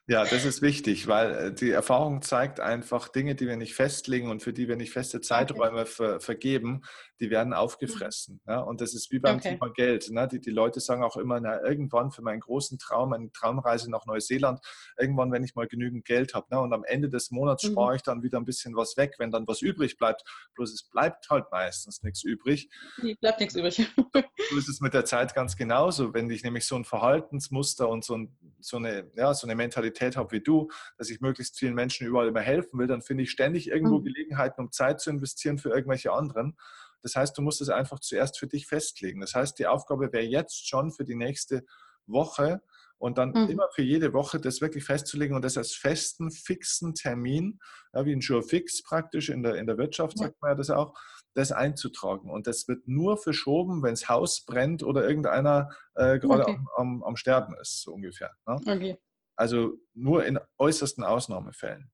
[SPEAKER 1] Ja, das ist wichtig, weil äh, die Erfahrung zeigt einfach, Dinge, die wir nicht festlegen und für die wir nicht feste Zeiträume ver vergeben, die werden aufgefressen. Ja? Und das ist wie beim okay. Thema Geld. Ne? Die, die Leute sagen auch immer, na, irgendwann für meinen großen Traum, meine Traumreise nach Neuseeland, irgendwann, wenn ich mal genügend Geld habe. Ne? Und am Ende des Monats mhm. spare ich dann wieder ein bisschen was weg, wenn dann was übrig bleibt. Bloß es bleibt halt meistens nichts übrig.
[SPEAKER 2] Nee, bleibt nichts übrig.
[SPEAKER 1] so ist es mit der Zeit ganz genauso. Wenn ich nämlich so ein Verhaltensmuster und so, ein, so, eine, ja, so eine Mentalität habe wie du, dass ich möglichst vielen Menschen überall immer helfen will, dann finde ich ständig irgendwo mhm. Gelegenheiten, um Zeit zu investieren für irgendwelche anderen. Das heißt, du musst es einfach zuerst für dich festlegen. Das heißt, die Aufgabe wäre jetzt schon für die nächste Woche und dann mhm. immer für jede Woche das wirklich festzulegen und das als festen, fixen Termin, ja, wie ein Jour fix praktisch in der, in der Wirtschaft, sagt man ja das auch, das einzutragen. Und das wird nur verschoben, wenn das Haus brennt oder irgendeiner äh, gerade okay. am, am, am, Sterben ist, so ungefähr. Ne? Okay. Also nur in äußersten Ausnahmefällen.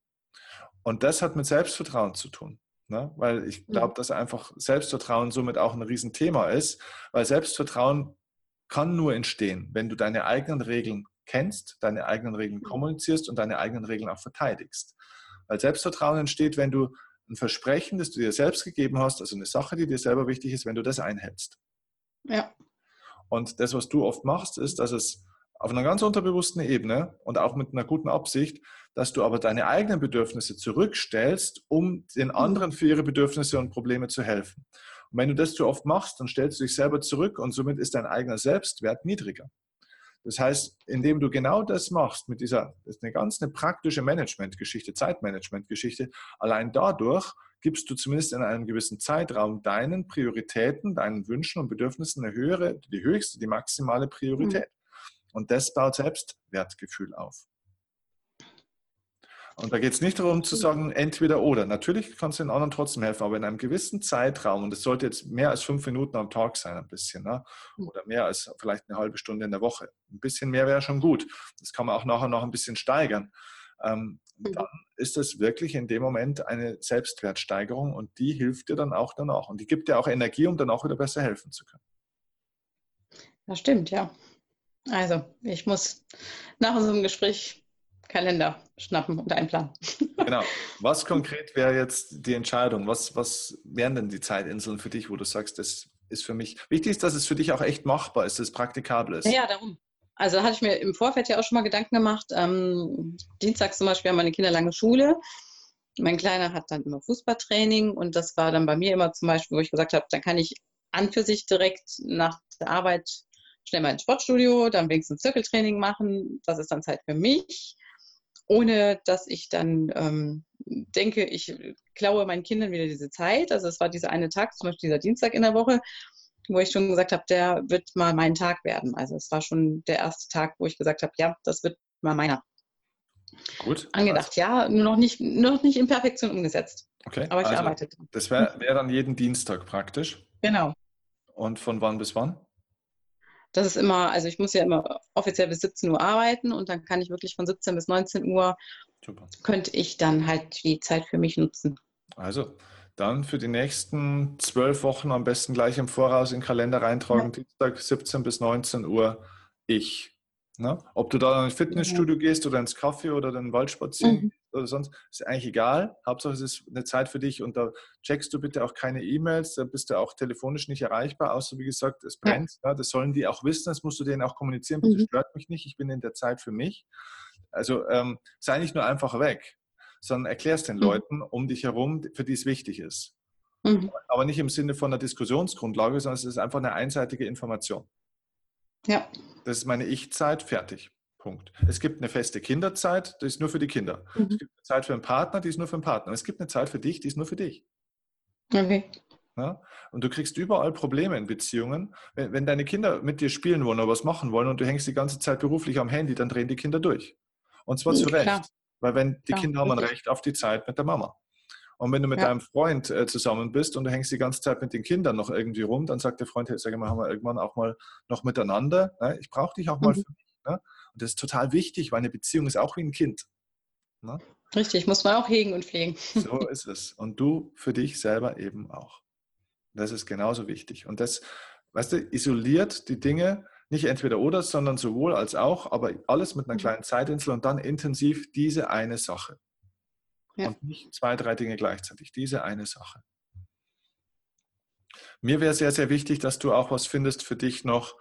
[SPEAKER 1] Und das hat mit Selbstvertrauen zu tun. Ne? Weil ich glaube, dass einfach Selbstvertrauen somit auch ein Riesenthema ist, weil Selbstvertrauen kann nur entstehen, wenn du deine eigenen Regeln kennst, deine eigenen Regeln kommunizierst und deine eigenen Regeln auch verteidigst. Weil Selbstvertrauen entsteht, wenn du ein Versprechen, das du dir selbst gegeben hast, also eine Sache, die dir selber wichtig ist, wenn du das einhältst. Ja. Und das, was du oft machst, ist, dass es auf einer ganz unterbewussten Ebene und auch mit einer guten Absicht, dass du aber deine eigenen Bedürfnisse zurückstellst, um den mhm. anderen für ihre Bedürfnisse und Probleme zu helfen. Und wenn du das zu oft machst, dann stellst du dich selber zurück und somit ist dein eigener Selbstwert niedriger. Das heißt, indem du genau das machst, mit dieser, das ist eine ganz eine praktische Managementgeschichte, Zeitmanagementgeschichte, allein dadurch gibst du zumindest in einem gewissen Zeitraum deinen Prioritäten, deinen Wünschen und Bedürfnissen eine höhere, die höchste, die maximale Priorität. Mhm. Und das baut Selbstwertgefühl auf. Und da geht es nicht darum zu sagen, entweder oder. Natürlich kannst du den anderen trotzdem helfen, aber in einem gewissen Zeitraum, und es sollte jetzt mehr als fünf Minuten am Tag sein, ein bisschen, ne? oder mehr als vielleicht eine halbe Stunde in der Woche. Ein bisschen mehr wäre schon gut. Das kann man auch nachher noch ein bisschen steigern. Ähm, mhm. dann ist das wirklich in dem Moment eine Selbstwertsteigerung und die hilft dir dann auch danach. Und die gibt dir auch Energie, um dann auch wieder besser helfen zu können.
[SPEAKER 2] Das stimmt, ja. Also, ich muss nach unserem Gespräch Kalender schnappen und einplanen.
[SPEAKER 1] Genau. Was konkret wäre jetzt die Entscheidung? Was, was wären denn die Zeitinseln für dich, wo du sagst, das ist für mich wichtig, ist, dass es für dich auch echt machbar ist, dass es praktikabel ist?
[SPEAKER 2] Ja, darum. Also hatte ich mir im Vorfeld ja auch schon mal Gedanken gemacht. Ähm, Dienstags zum Beispiel haben meine Kinder lange Schule. Mein Kleiner hat dann immer Fußballtraining und das war dann bei mir immer zum Beispiel, wo ich gesagt habe, dann kann ich an für sich direkt nach der Arbeit schnell mal ins Sportstudio, dann wenigstens Zirkeltraining machen. Das ist dann Zeit für mich, ohne dass ich dann ähm, denke, ich klaue meinen Kindern wieder diese Zeit. Also es war dieser eine Tag, zum Beispiel dieser Dienstag in der Woche, wo ich schon gesagt habe, der wird mal mein Tag werden. Also es war schon der erste Tag, wo ich gesagt habe, ja, das wird mal meiner. Gut. Angedacht, also. ja, nur noch nicht, noch nicht in Perfektion umgesetzt.
[SPEAKER 1] Okay. Aber ich also, arbeite. Das wäre wär dann jeden Dienstag praktisch.
[SPEAKER 2] Genau.
[SPEAKER 1] Und von wann bis wann?
[SPEAKER 2] Das ist immer, also ich muss ja immer offiziell bis 17 Uhr arbeiten und dann kann ich wirklich von 17 bis 19 Uhr, Super. könnte ich dann halt die Zeit für mich nutzen.
[SPEAKER 1] Also, dann für die nächsten zwölf Wochen am besten gleich im Voraus in den Kalender reintragen, ja. Dienstag 17 bis 19 Uhr ich. Ne? Ob du da in ein Fitnessstudio ja. gehst oder ins Kaffee oder den Wald spazieren mhm. Oder sonst, ist eigentlich egal. Hauptsache es ist eine Zeit für dich und da checkst du bitte auch keine E-Mails, da bist du auch telefonisch nicht erreichbar, außer wie gesagt, es brennt. Ja. Ja, das sollen die auch wissen, das musst du denen auch kommunizieren. Bitte mhm. stört mich nicht, ich bin in der Zeit für mich. Also ähm, sei nicht nur einfach weg, sondern erklär es den mhm. Leuten um dich herum, für die es wichtig ist. Mhm. Aber nicht im Sinne von einer Diskussionsgrundlage, sondern es ist einfach eine einseitige Information. Ja. Das ist meine Ich-Zeit, fertig. Punkt. Es gibt eine feste Kinderzeit, die ist nur für die Kinder. Mhm. Es gibt eine Zeit für einen Partner, die ist nur für den Partner. Es gibt eine Zeit für dich, die ist nur für dich. Okay. Ja? Und du kriegst überall Probleme in Beziehungen. Wenn, wenn, deine Kinder mit dir spielen wollen oder was machen wollen und du hängst die ganze Zeit beruflich am Handy, dann drehen die Kinder durch. Und zwar zu Recht. Weil wenn die Klar, Kinder haben ein Recht auf die Zeit mit der Mama. Und wenn du mit ja. deinem Freund äh, zusammen bist und du hängst die ganze Zeit mit den Kindern noch irgendwie rum, dann sagt der Freund, hey, sag mal, haben wir irgendwann auch mal noch miteinander. Ne? Ich brauche dich auch mal mhm. für mich. Ne? Das ist total wichtig, weil eine Beziehung ist auch wie ein Kind.
[SPEAKER 2] Ne? Richtig, muss man auch hegen und pflegen.
[SPEAKER 1] So ist es. Und du für dich selber eben auch. Das ist genauso wichtig. Und das, weißt du, isoliert die Dinge, Nicht entweder oder, sondern sowohl als auch, aber alles mit einer mhm. kleinen Zeitinsel und dann intensiv diese eine Sache. Ja. Und nicht zwei, drei Dinge gleichzeitig, diese eine Sache. Mir wäre sehr, sehr wichtig, dass du auch was findest für dich noch,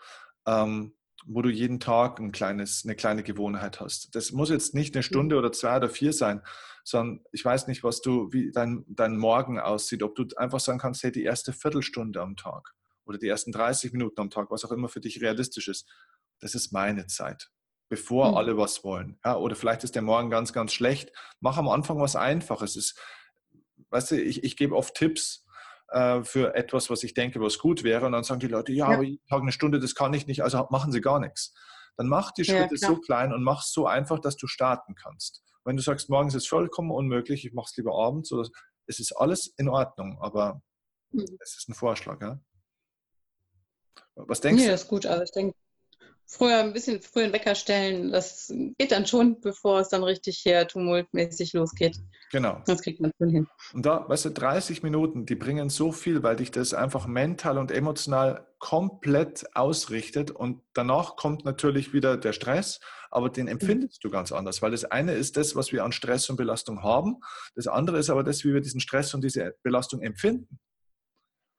[SPEAKER 1] ähm, wo du jeden Tag ein kleines, eine kleine Gewohnheit hast. Das muss jetzt nicht eine Stunde oder zwei oder vier sein, sondern ich weiß nicht, was du, wie dein, dein Morgen aussieht, ob du einfach sagen kannst, hey, die erste Viertelstunde am Tag oder die ersten 30 Minuten am Tag, was auch immer für dich realistisch ist, das ist meine Zeit, bevor mhm. alle was wollen. Ja, oder vielleicht ist der Morgen ganz, ganz schlecht. Mach am Anfang was Einfaches. Ist, weißt du, ich, ich gebe oft Tipps, äh, für etwas, was ich denke, was gut wäre. Und dann sagen die Leute, ja, ja. aber jeden Tag eine Stunde, das kann ich nicht, also machen sie gar nichts. Dann mach die Schritte ja, so klein und mach es so einfach, dass du starten kannst. Wenn du sagst, morgens ist vollkommen unmöglich, ich mache es lieber abends, oder, es ist alles in Ordnung, aber mhm. es ist ein Vorschlag. Ja?
[SPEAKER 2] Was denkst nee, du? das ist gut. Also ich denke, früher ein bisschen früher einen Wecker stellen, das geht dann schon, bevor es dann richtig hier tumultmäßig losgeht.
[SPEAKER 1] Genau. Das kriegt man schon hin. Und da, weißt du, 30 Minuten, die bringen so viel, weil dich das einfach mental und emotional komplett ausrichtet und danach kommt natürlich wieder der Stress, aber den empfindest du ganz anders, weil das eine ist das, was wir an Stress und Belastung haben, das andere ist aber das, wie wir diesen Stress und diese Belastung empfinden.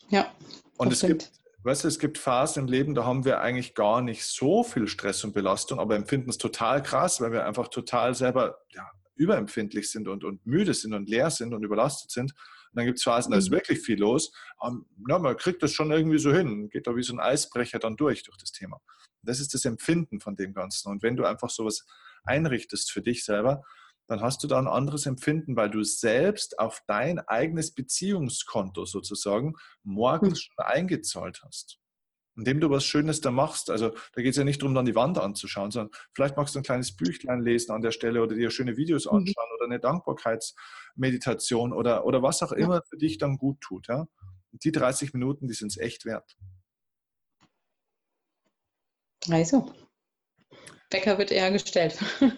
[SPEAKER 2] Ja.
[SPEAKER 1] Und es gibt Weißt du, es gibt Phasen im Leben, da haben wir eigentlich gar nicht so viel Stress und Belastung, aber empfinden es total krass, weil wir einfach total selber ja, überempfindlich sind und, und müde sind und leer sind und überlastet sind. Und dann gibt es Phasen, da ist mhm. wirklich viel los. Um, ja, man kriegt das schon irgendwie so hin, geht da wie so ein Eisbrecher dann durch, durch das Thema. Das ist das Empfinden von dem Ganzen. Und wenn du einfach sowas einrichtest für dich selber, dann hast du da ein anderes Empfinden, weil du selbst auf dein eigenes Beziehungskonto sozusagen morgens hm. schon eingezahlt hast. Indem du was Schönes da machst, also da geht es ja nicht darum, dann die Wand anzuschauen, sondern vielleicht magst du ein kleines Büchlein lesen an der Stelle oder dir schöne Videos mhm. anschauen oder eine Dankbarkeitsmeditation oder, oder was auch immer für dich dann gut tut. Ja? Und die 30 Minuten, die sind es echt wert.
[SPEAKER 2] Also, Wecker wird eher gestellt.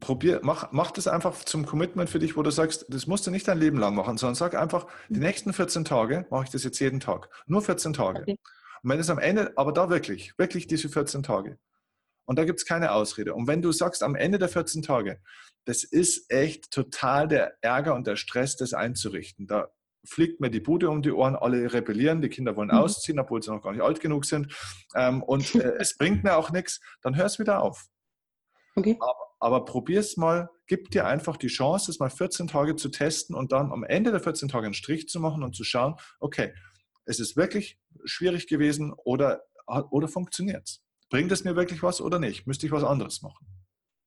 [SPEAKER 1] probier, mach, mach das einfach zum Commitment für dich, wo du sagst, das musst du nicht dein Leben lang machen, sondern sag einfach, die mhm. nächsten 14 Tage mache ich das jetzt jeden Tag. Nur 14 Tage. Okay. Und wenn es am Ende, aber da wirklich, wirklich diese 14 Tage. Und da gibt es keine Ausrede. Und wenn du sagst, am Ende der 14 Tage, das ist echt total der Ärger und der Stress, das einzurichten. Da fliegt mir die Bude um die Ohren, alle rebellieren, die Kinder wollen mhm. ausziehen, obwohl sie noch gar nicht alt genug sind. Ähm, und äh, es bringt mir auch nichts, dann hör es wieder auf. Okay. Aber, aber probier es mal, gib dir einfach die Chance, es mal 14 Tage zu testen und dann am Ende der 14 Tage einen Strich zu machen und zu schauen, okay, es ist wirklich schwierig gewesen oder, oder funktioniert es? Bringt es mir wirklich was oder nicht? Müsste ich was anderes machen?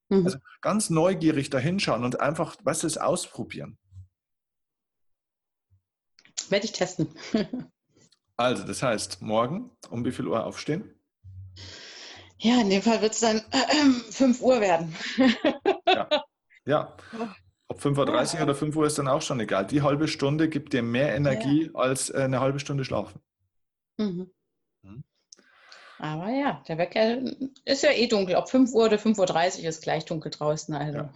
[SPEAKER 1] Mhm. Also ganz neugierig dahinschauen und einfach, was ist, ausprobieren.
[SPEAKER 2] Werde ich testen.
[SPEAKER 1] also, das heißt, morgen um wie viel Uhr aufstehen?
[SPEAKER 2] Ja, in dem Fall wird es dann äh, 5 Uhr werden.
[SPEAKER 1] ja. ja. Ob 5.30 Uhr oder 5 Uhr ist dann auch schon egal. Die halbe Stunde gibt dir mehr Energie ja. als äh, eine halbe Stunde schlafen.
[SPEAKER 2] Mhm. Mhm. Aber ja, der Wecker ist ja eh dunkel. Ob 5 Uhr oder 5.30 Uhr ist gleich dunkel draußen. Also. Ja.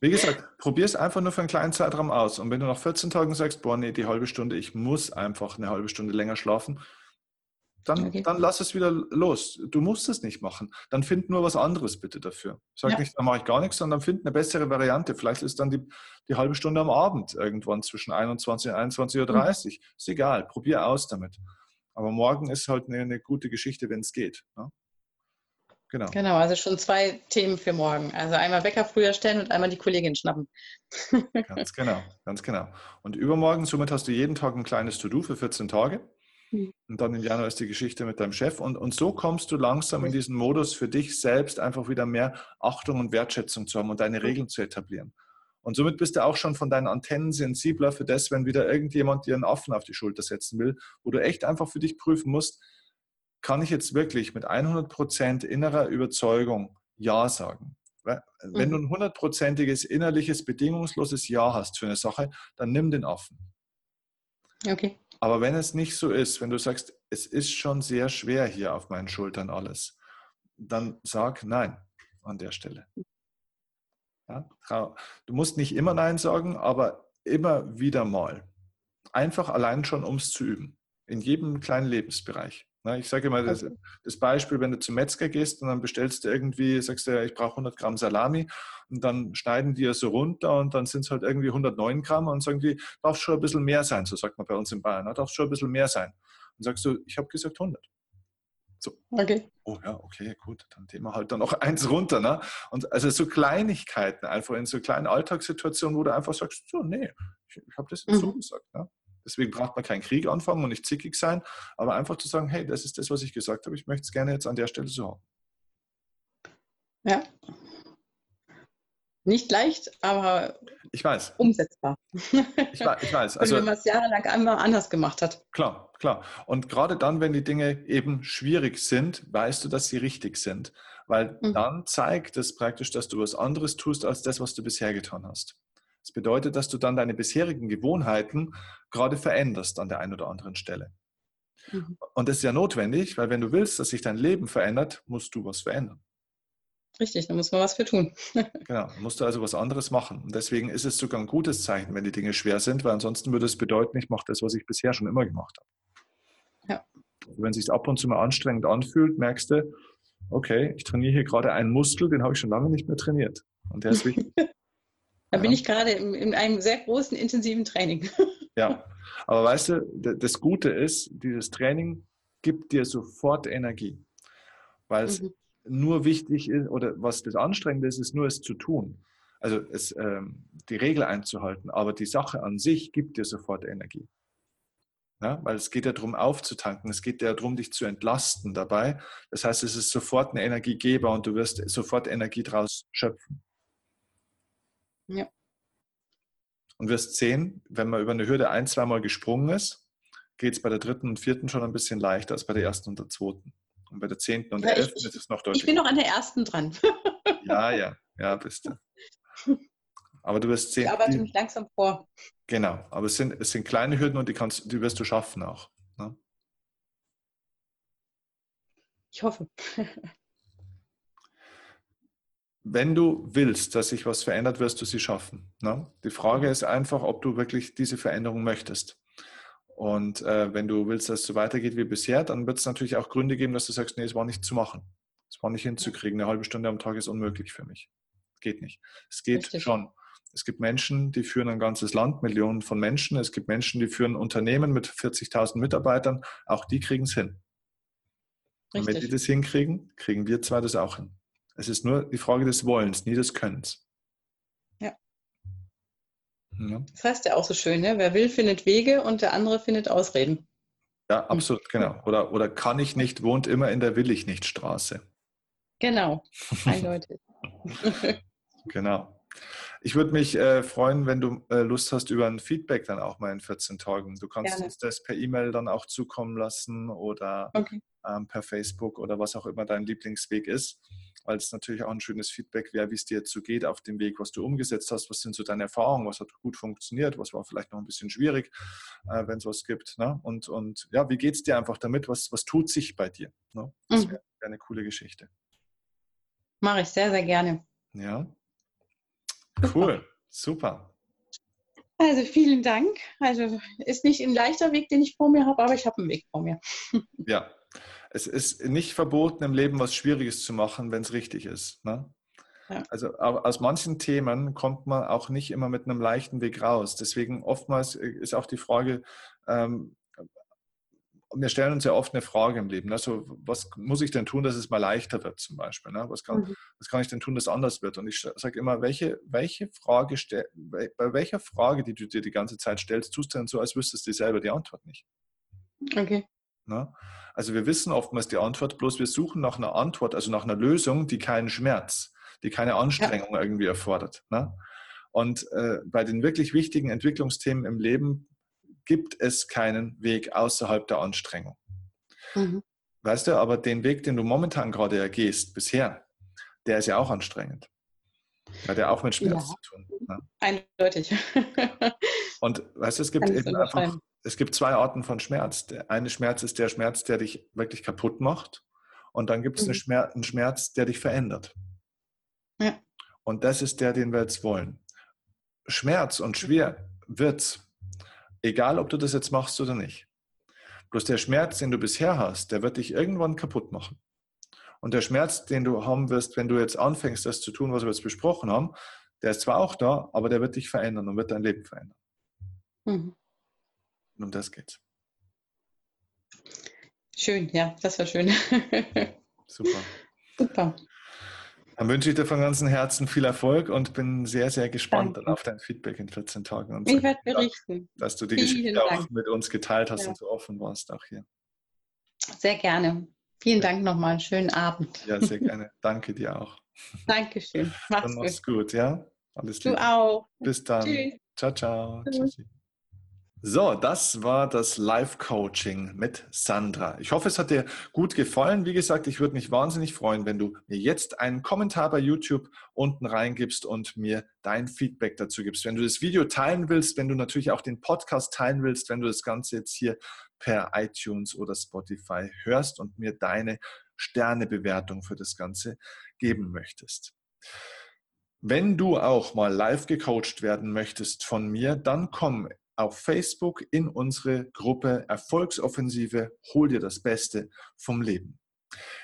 [SPEAKER 1] Wie gesagt, probier es einfach nur für einen kleinen Zeitraum aus. Und wenn du nach 14 Tagen sagst, boah, nee, die halbe Stunde, ich muss einfach eine halbe Stunde länger schlafen, dann, okay. dann lass es wieder los. Du musst es nicht machen. Dann find nur was anderes bitte dafür. Sag ja. nicht, dann mache ich gar nichts, sondern find eine bessere Variante. Vielleicht ist dann die, die halbe Stunde am Abend irgendwann zwischen 21 und 21.30 Uhr. Mhm. Ist egal, probier aus damit. Aber morgen ist halt eine, eine gute Geschichte, wenn es geht. Ne?
[SPEAKER 2] Genau. Genau, also schon zwei Themen für morgen. Also einmal Wecker früher stellen und einmal die Kollegin schnappen.
[SPEAKER 1] ganz genau, ganz genau. Und übermorgen, somit hast du jeden Tag ein kleines To-Do für 14 Tage. Mhm. Und dann im Januar ist die Geschichte mit deinem Chef. Und, und so kommst du langsam in diesen Modus für dich selbst einfach wieder mehr Achtung und Wertschätzung zu haben und deine Regeln zu etablieren. Und somit bist du auch schon von deinen Antennen sensibler für das, wenn wieder irgendjemand dir einen Affen auf die Schulter setzen will, wo du echt einfach für dich prüfen musst, kann ich jetzt wirklich mit 100% innerer Überzeugung Ja sagen? Wenn du mhm. ein hundertprozentiges innerliches, bedingungsloses Ja hast für eine Sache, dann nimm den Affen. Okay. Aber wenn es nicht so ist, wenn du sagst, es ist schon sehr schwer hier auf meinen Schultern alles, dann sag Nein an der Stelle. Ja? Du musst nicht immer Nein sagen, aber immer wieder mal. Einfach allein schon, um es zu üben. In jedem kleinen Lebensbereich. Ich sage immer das, das, Beispiel, wenn du zum Metzger gehst und dann bestellst du irgendwie, sagst du, ich brauche 100 Gramm Salami und dann schneiden die ja so runter und dann sind es halt irgendwie 109 Gramm und sagen die, darf schon ein bisschen mehr sein, so sagt man bei uns in Bayern, ne? darf schon ein bisschen mehr sein. Und sagst du, ich habe gesagt 100. So. Okay. Oh ja, okay, gut. Dann nehmen wir halt dann noch eins runter. Ne? Und also so Kleinigkeiten, einfach in so kleinen Alltagssituationen, wo du einfach sagst, so, nee, ich, ich habe das jetzt mhm. so gesagt. Ne? Deswegen braucht man keinen Krieg anfangen und nicht zickig sein, aber einfach zu sagen, hey, das ist das, was ich gesagt habe, ich möchte es gerne jetzt an der Stelle so haben.
[SPEAKER 2] Ja. Nicht leicht, aber
[SPEAKER 1] ich weiß.
[SPEAKER 2] umsetzbar.
[SPEAKER 1] Ich, ich weiß.
[SPEAKER 2] Also, wenn man es jahrelang einmal anders gemacht hat.
[SPEAKER 1] Klar, klar. Und gerade dann, wenn die Dinge eben schwierig sind, weißt du, dass sie richtig sind. Weil mhm. dann zeigt es praktisch, dass du was anderes tust, als das, was du bisher getan hast. Das bedeutet, dass du dann deine bisherigen Gewohnheiten gerade veränderst an der einen oder anderen Stelle. Mhm. Und das ist ja notwendig, weil wenn du willst, dass sich dein Leben verändert, musst du was verändern.
[SPEAKER 2] Richtig, da muss man was für tun.
[SPEAKER 1] genau, musst du also was anderes machen. Und deswegen ist es sogar ein gutes Zeichen, wenn die Dinge schwer sind, weil ansonsten würde es bedeuten, ich mache das, was ich bisher schon immer gemacht habe. Ja. Also wenn es sich ab und zu mal anstrengend anfühlt, merkst du, okay, ich trainiere hier gerade einen Muskel, den habe ich schon lange nicht mehr trainiert. Und der ist wichtig.
[SPEAKER 2] Da bin ich gerade in, in, einem sehr großen, intensiven Training.
[SPEAKER 1] ja, aber weißt du, das Gute ist, dieses Training gibt dir sofort Energie, weil es mhm. nur wichtig ist, oder was das Anstrengende ist, ist nur es zu tun. Also es, ähm, die Regel einzuhalten, aber die Sache an sich gibt dir sofort Energie. Ja, weil es geht ja darum, aufzutanken, es geht ja darum, dich zu entlasten dabei. Das heißt, es ist sofort ein Energiegeber und du wirst sofort Energie daraus schöpfen. Ja. Und wirst sehen, wenn man über eine Hürde ein, zweimal gesprungen ist, geht es bei der dritten und vierten schon ein bisschen leichter als bei der ersten und der zweiten. Und bei der zehnten und ja, der elften ist es noch deutlich.
[SPEAKER 2] Ich bin noch an der ersten dran.
[SPEAKER 1] ja, ja, ja, bist du. Aber du wirst sehen.
[SPEAKER 2] Ich arbeite mich langsam vor.
[SPEAKER 1] Genau, aber es sind, es sind kleine Hürden und die, kannst, die wirst du schaffen auch. Ne?
[SPEAKER 2] Ich hoffe.
[SPEAKER 1] wenn du willst, dass sich was verändert, wirst du sie schaffen. Ne? Die Frage ist einfach, ob du wirklich diese Veränderung möchtest. Und äh, wenn du willst, dass es so weitergeht wie bisher, dann wird es natürlich auch Gründe geben, dass du sagst, nee, es war nicht zu machen. Es war nicht hinzukriegen. Eine halbe Stunde am Tag ist unmöglich für mich. Geht nicht. Es geht Richtig. schon. Es gibt Menschen, die führen ein ganzes Land, Millionen von Menschen. Es gibt Menschen, die führen Unternehmen mit 40.000 Mitarbeitern. Auch die kriegen es hin. Richtig. Und wenn die das hinkriegen, kriegen wir zwei das auch hin. Es ist nur die Frage des Wollens, nie des Könnens.
[SPEAKER 2] Ja. ja. Das heißt ja auch so schön, ne? wer will, findet Wege und der andere findet Ausreden.
[SPEAKER 1] Ja, absolut, genau. Oder, oder kann ich nicht, wohnt immer in der Will ich nicht Straße.
[SPEAKER 2] Genau, eindeutig.
[SPEAKER 1] genau. Ich würde mich äh, freuen, wenn du äh, Lust hast über ein Feedback dann auch mal in 14 Tagen. Du kannst Gerne. uns das per E-Mail dann auch zukommen lassen oder okay. ähm, per Facebook oder was auch immer dein Lieblingsweg ist weil es natürlich auch ein schönes Feedback wäre, wie es dir jetzt so geht auf dem Weg, was du umgesetzt hast, was sind so deine Erfahrungen, was hat gut funktioniert, was war vielleicht noch ein bisschen schwierig, äh, wenn es was gibt. Ne? Und, und ja, wie geht es dir einfach damit, was, was tut sich bei dir? Ne? Das wäre wär eine coole Geschichte.
[SPEAKER 2] Mache ich sehr, sehr gerne.
[SPEAKER 1] Ja. Cool, super.
[SPEAKER 2] Also vielen Dank. Also ist nicht ein leichter Weg, den ich vor mir habe, aber ich habe einen Weg vor mir.
[SPEAKER 1] Ja, es ist nicht verboten, im Leben was Schwieriges zu machen, wenn es richtig ist. Ne? Ja. Also aus manchen Themen kommt man auch nicht immer mit einem leichten Weg raus. Deswegen oftmals äh, ist auch die Frage, ähm, wir stellen uns ja oft eine Frage im Leben. Also, was muss ich denn tun, dass es mal leichter wird, zum Beispiel? Ne? Was, kann, mhm. was kann ich denn tun, dass es anders wird? Und ich sage immer, welche, welche Frage bei welcher Frage, die du dir die ganze Zeit stellst, tust du denn so, als wüsstest du selber die Antwort nicht?
[SPEAKER 2] Okay.
[SPEAKER 1] Ne? Also wir wissen oftmals die Antwort, bloß wir suchen nach einer Antwort, also nach einer Lösung, die keinen Schmerz, die keine Anstrengung ja. irgendwie erfordert. Ne? Und äh, bei den wirklich wichtigen Entwicklungsthemen im Leben gibt es keinen Weg außerhalb der Anstrengung. Mhm. Weißt du, aber den Weg, den du momentan gerade ergehst, bisher, der ist ja auch anstrengend. Hat ja auch mit Schmerz ja. zu tun.
[SPEAKER 2] Ne? Eindeutig.
[SPEAKER 1] Und weißt du, es gibt eben einfach es gibt zwei Arten von Schmerz. Der eine Schmerz ist der Schmerz, der dich wirklich kaputt macht. Und dann gibt es mhm. Einen Schmerz, der dich verändert. Ja. Und das ist der, den wir jetzt wollen. Schmerz und schwer wird's, egal ob du das jetzt machst oder nicht. Bloß der Schmerz, den du bisher hast, der wird dich irgendwann kaputt machen. Und der Schmerz, den du haben wirst, wenn du jetzt anfängst, das zu tun, was wir jetzt besprochen haben, der ist zwar auch da, aber der wird dich verändern und wird dein Leben verändern. Mhm. Und um das geht's.
[SPEAKER 2] Schön, ja, das war schön.
[SPEAKER 1] Super. Super. Dann wünsche ich dir von ganzem Herzen viel Erfolg und bin sehr, sehr gespannt auf dein Feedback in 14 Tagen. Und
[SPEAKER 2] ich werde berichten.
[SPEAKER 1] Dass du die Vielen Geschichte Dank. auch mit uns geteilt hast ja. und so offen warst auch hier.
[SPEAKER 2] Sehr gerne. Vielen Dank nochmal. Schönen Abend.
[SPEAKER 1] Ja, sehr gerne. Danke dir auch.
[SPEAKER 2] Dankeschön.
[SPEAKER 1] Mach's, dann mach's gut. gut, ja?
[SPEAKER 2] Alles Liebe. Du auch.
[SPEAKER 1] Bis dann. Tschüss. Ciao, ciao. Tschüss. So, das war das Live-Coaching mit Sandra. Ich hoffe, es hat dir gut gefallen. Wie gesagt, ich würde mich wahnsinnig freuen, wenn du mir jetzt einen Kommentar bei YouTube unten reingibst und mir dein Feedback dazu gibst. Wenn du das Video teilen willst, wenn du natürlich auch den Podcast teilen willst, wenn du das Ganze jetzt hier per iTunes oder Spotify hörst und mir deine Sternebewertung für das Ganze geben möchtest. Wenn du auch mal live gecoacht werden möchtest von mir, dann komm auf Facebook in unsere Gruppe Erfolgsoffensive, hol dir das Beste vom Leben.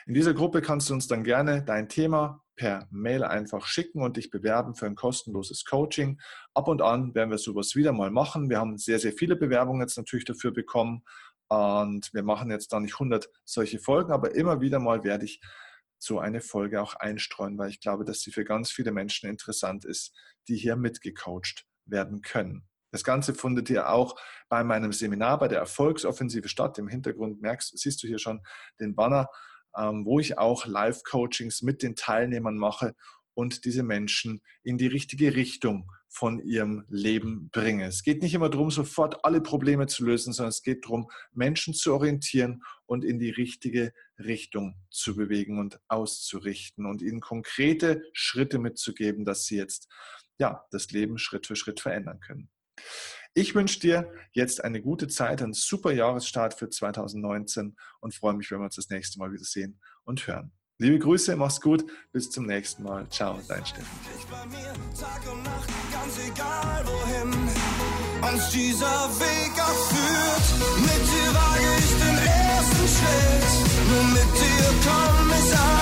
[SPEAKER 1] In dieser Gruppe kannst du uns dann gerne dein Thema per Mail einfach schicken und dich bewerben für ein kostenloses Coaching. Ab und an werden wir sowas wieder mal machen. Wir haben sehr, sehr viele Bewerbungen jetzt natürlich dafür bekommen und wir machen jetzt da nicht 100 solche Folgen, aber immer wieder mal werde ich so eine Folge auch einstreuen, weil ich glaube, dass sie für ganz viele Menschen interessant ist, die hier mitgecoacht werden können. Das Ganze findet ihr auch bei meinem Seminar bei der Erfolgsoffensive statt. Im Hintergrund merkst, siehst du hier schon den Banner, ähm, wo ich auch Live-Coachings mit den Teilnehmern mache und diese Menschen in die richtige Richtung von ihrem Leben bringe. Es geht nicht immer darum, sofort alle Probleme zu lösen, sondern es geht darum, Menschen zu orientieren und in die richtige Richtung zu bewegen und auszurichten und ihnen konkrete Schritte mitzugeben, dass sie jetzt ja, das Leben Schritt für Schritt verändern können. Ich wünsche dir jetzt eine gute Zeit, einen super Jahresstart für 2019 und freue mich, wenn wir uns das nächste Mal wieder sehen und hören. Liebe Grüße, mach's gut, bis zum nächsten Mal. Ciao, dein Steffen. Uns dieser Weg auch führt. Mit dir wage ich den ersten Schritt, nur mit dir komm ich an.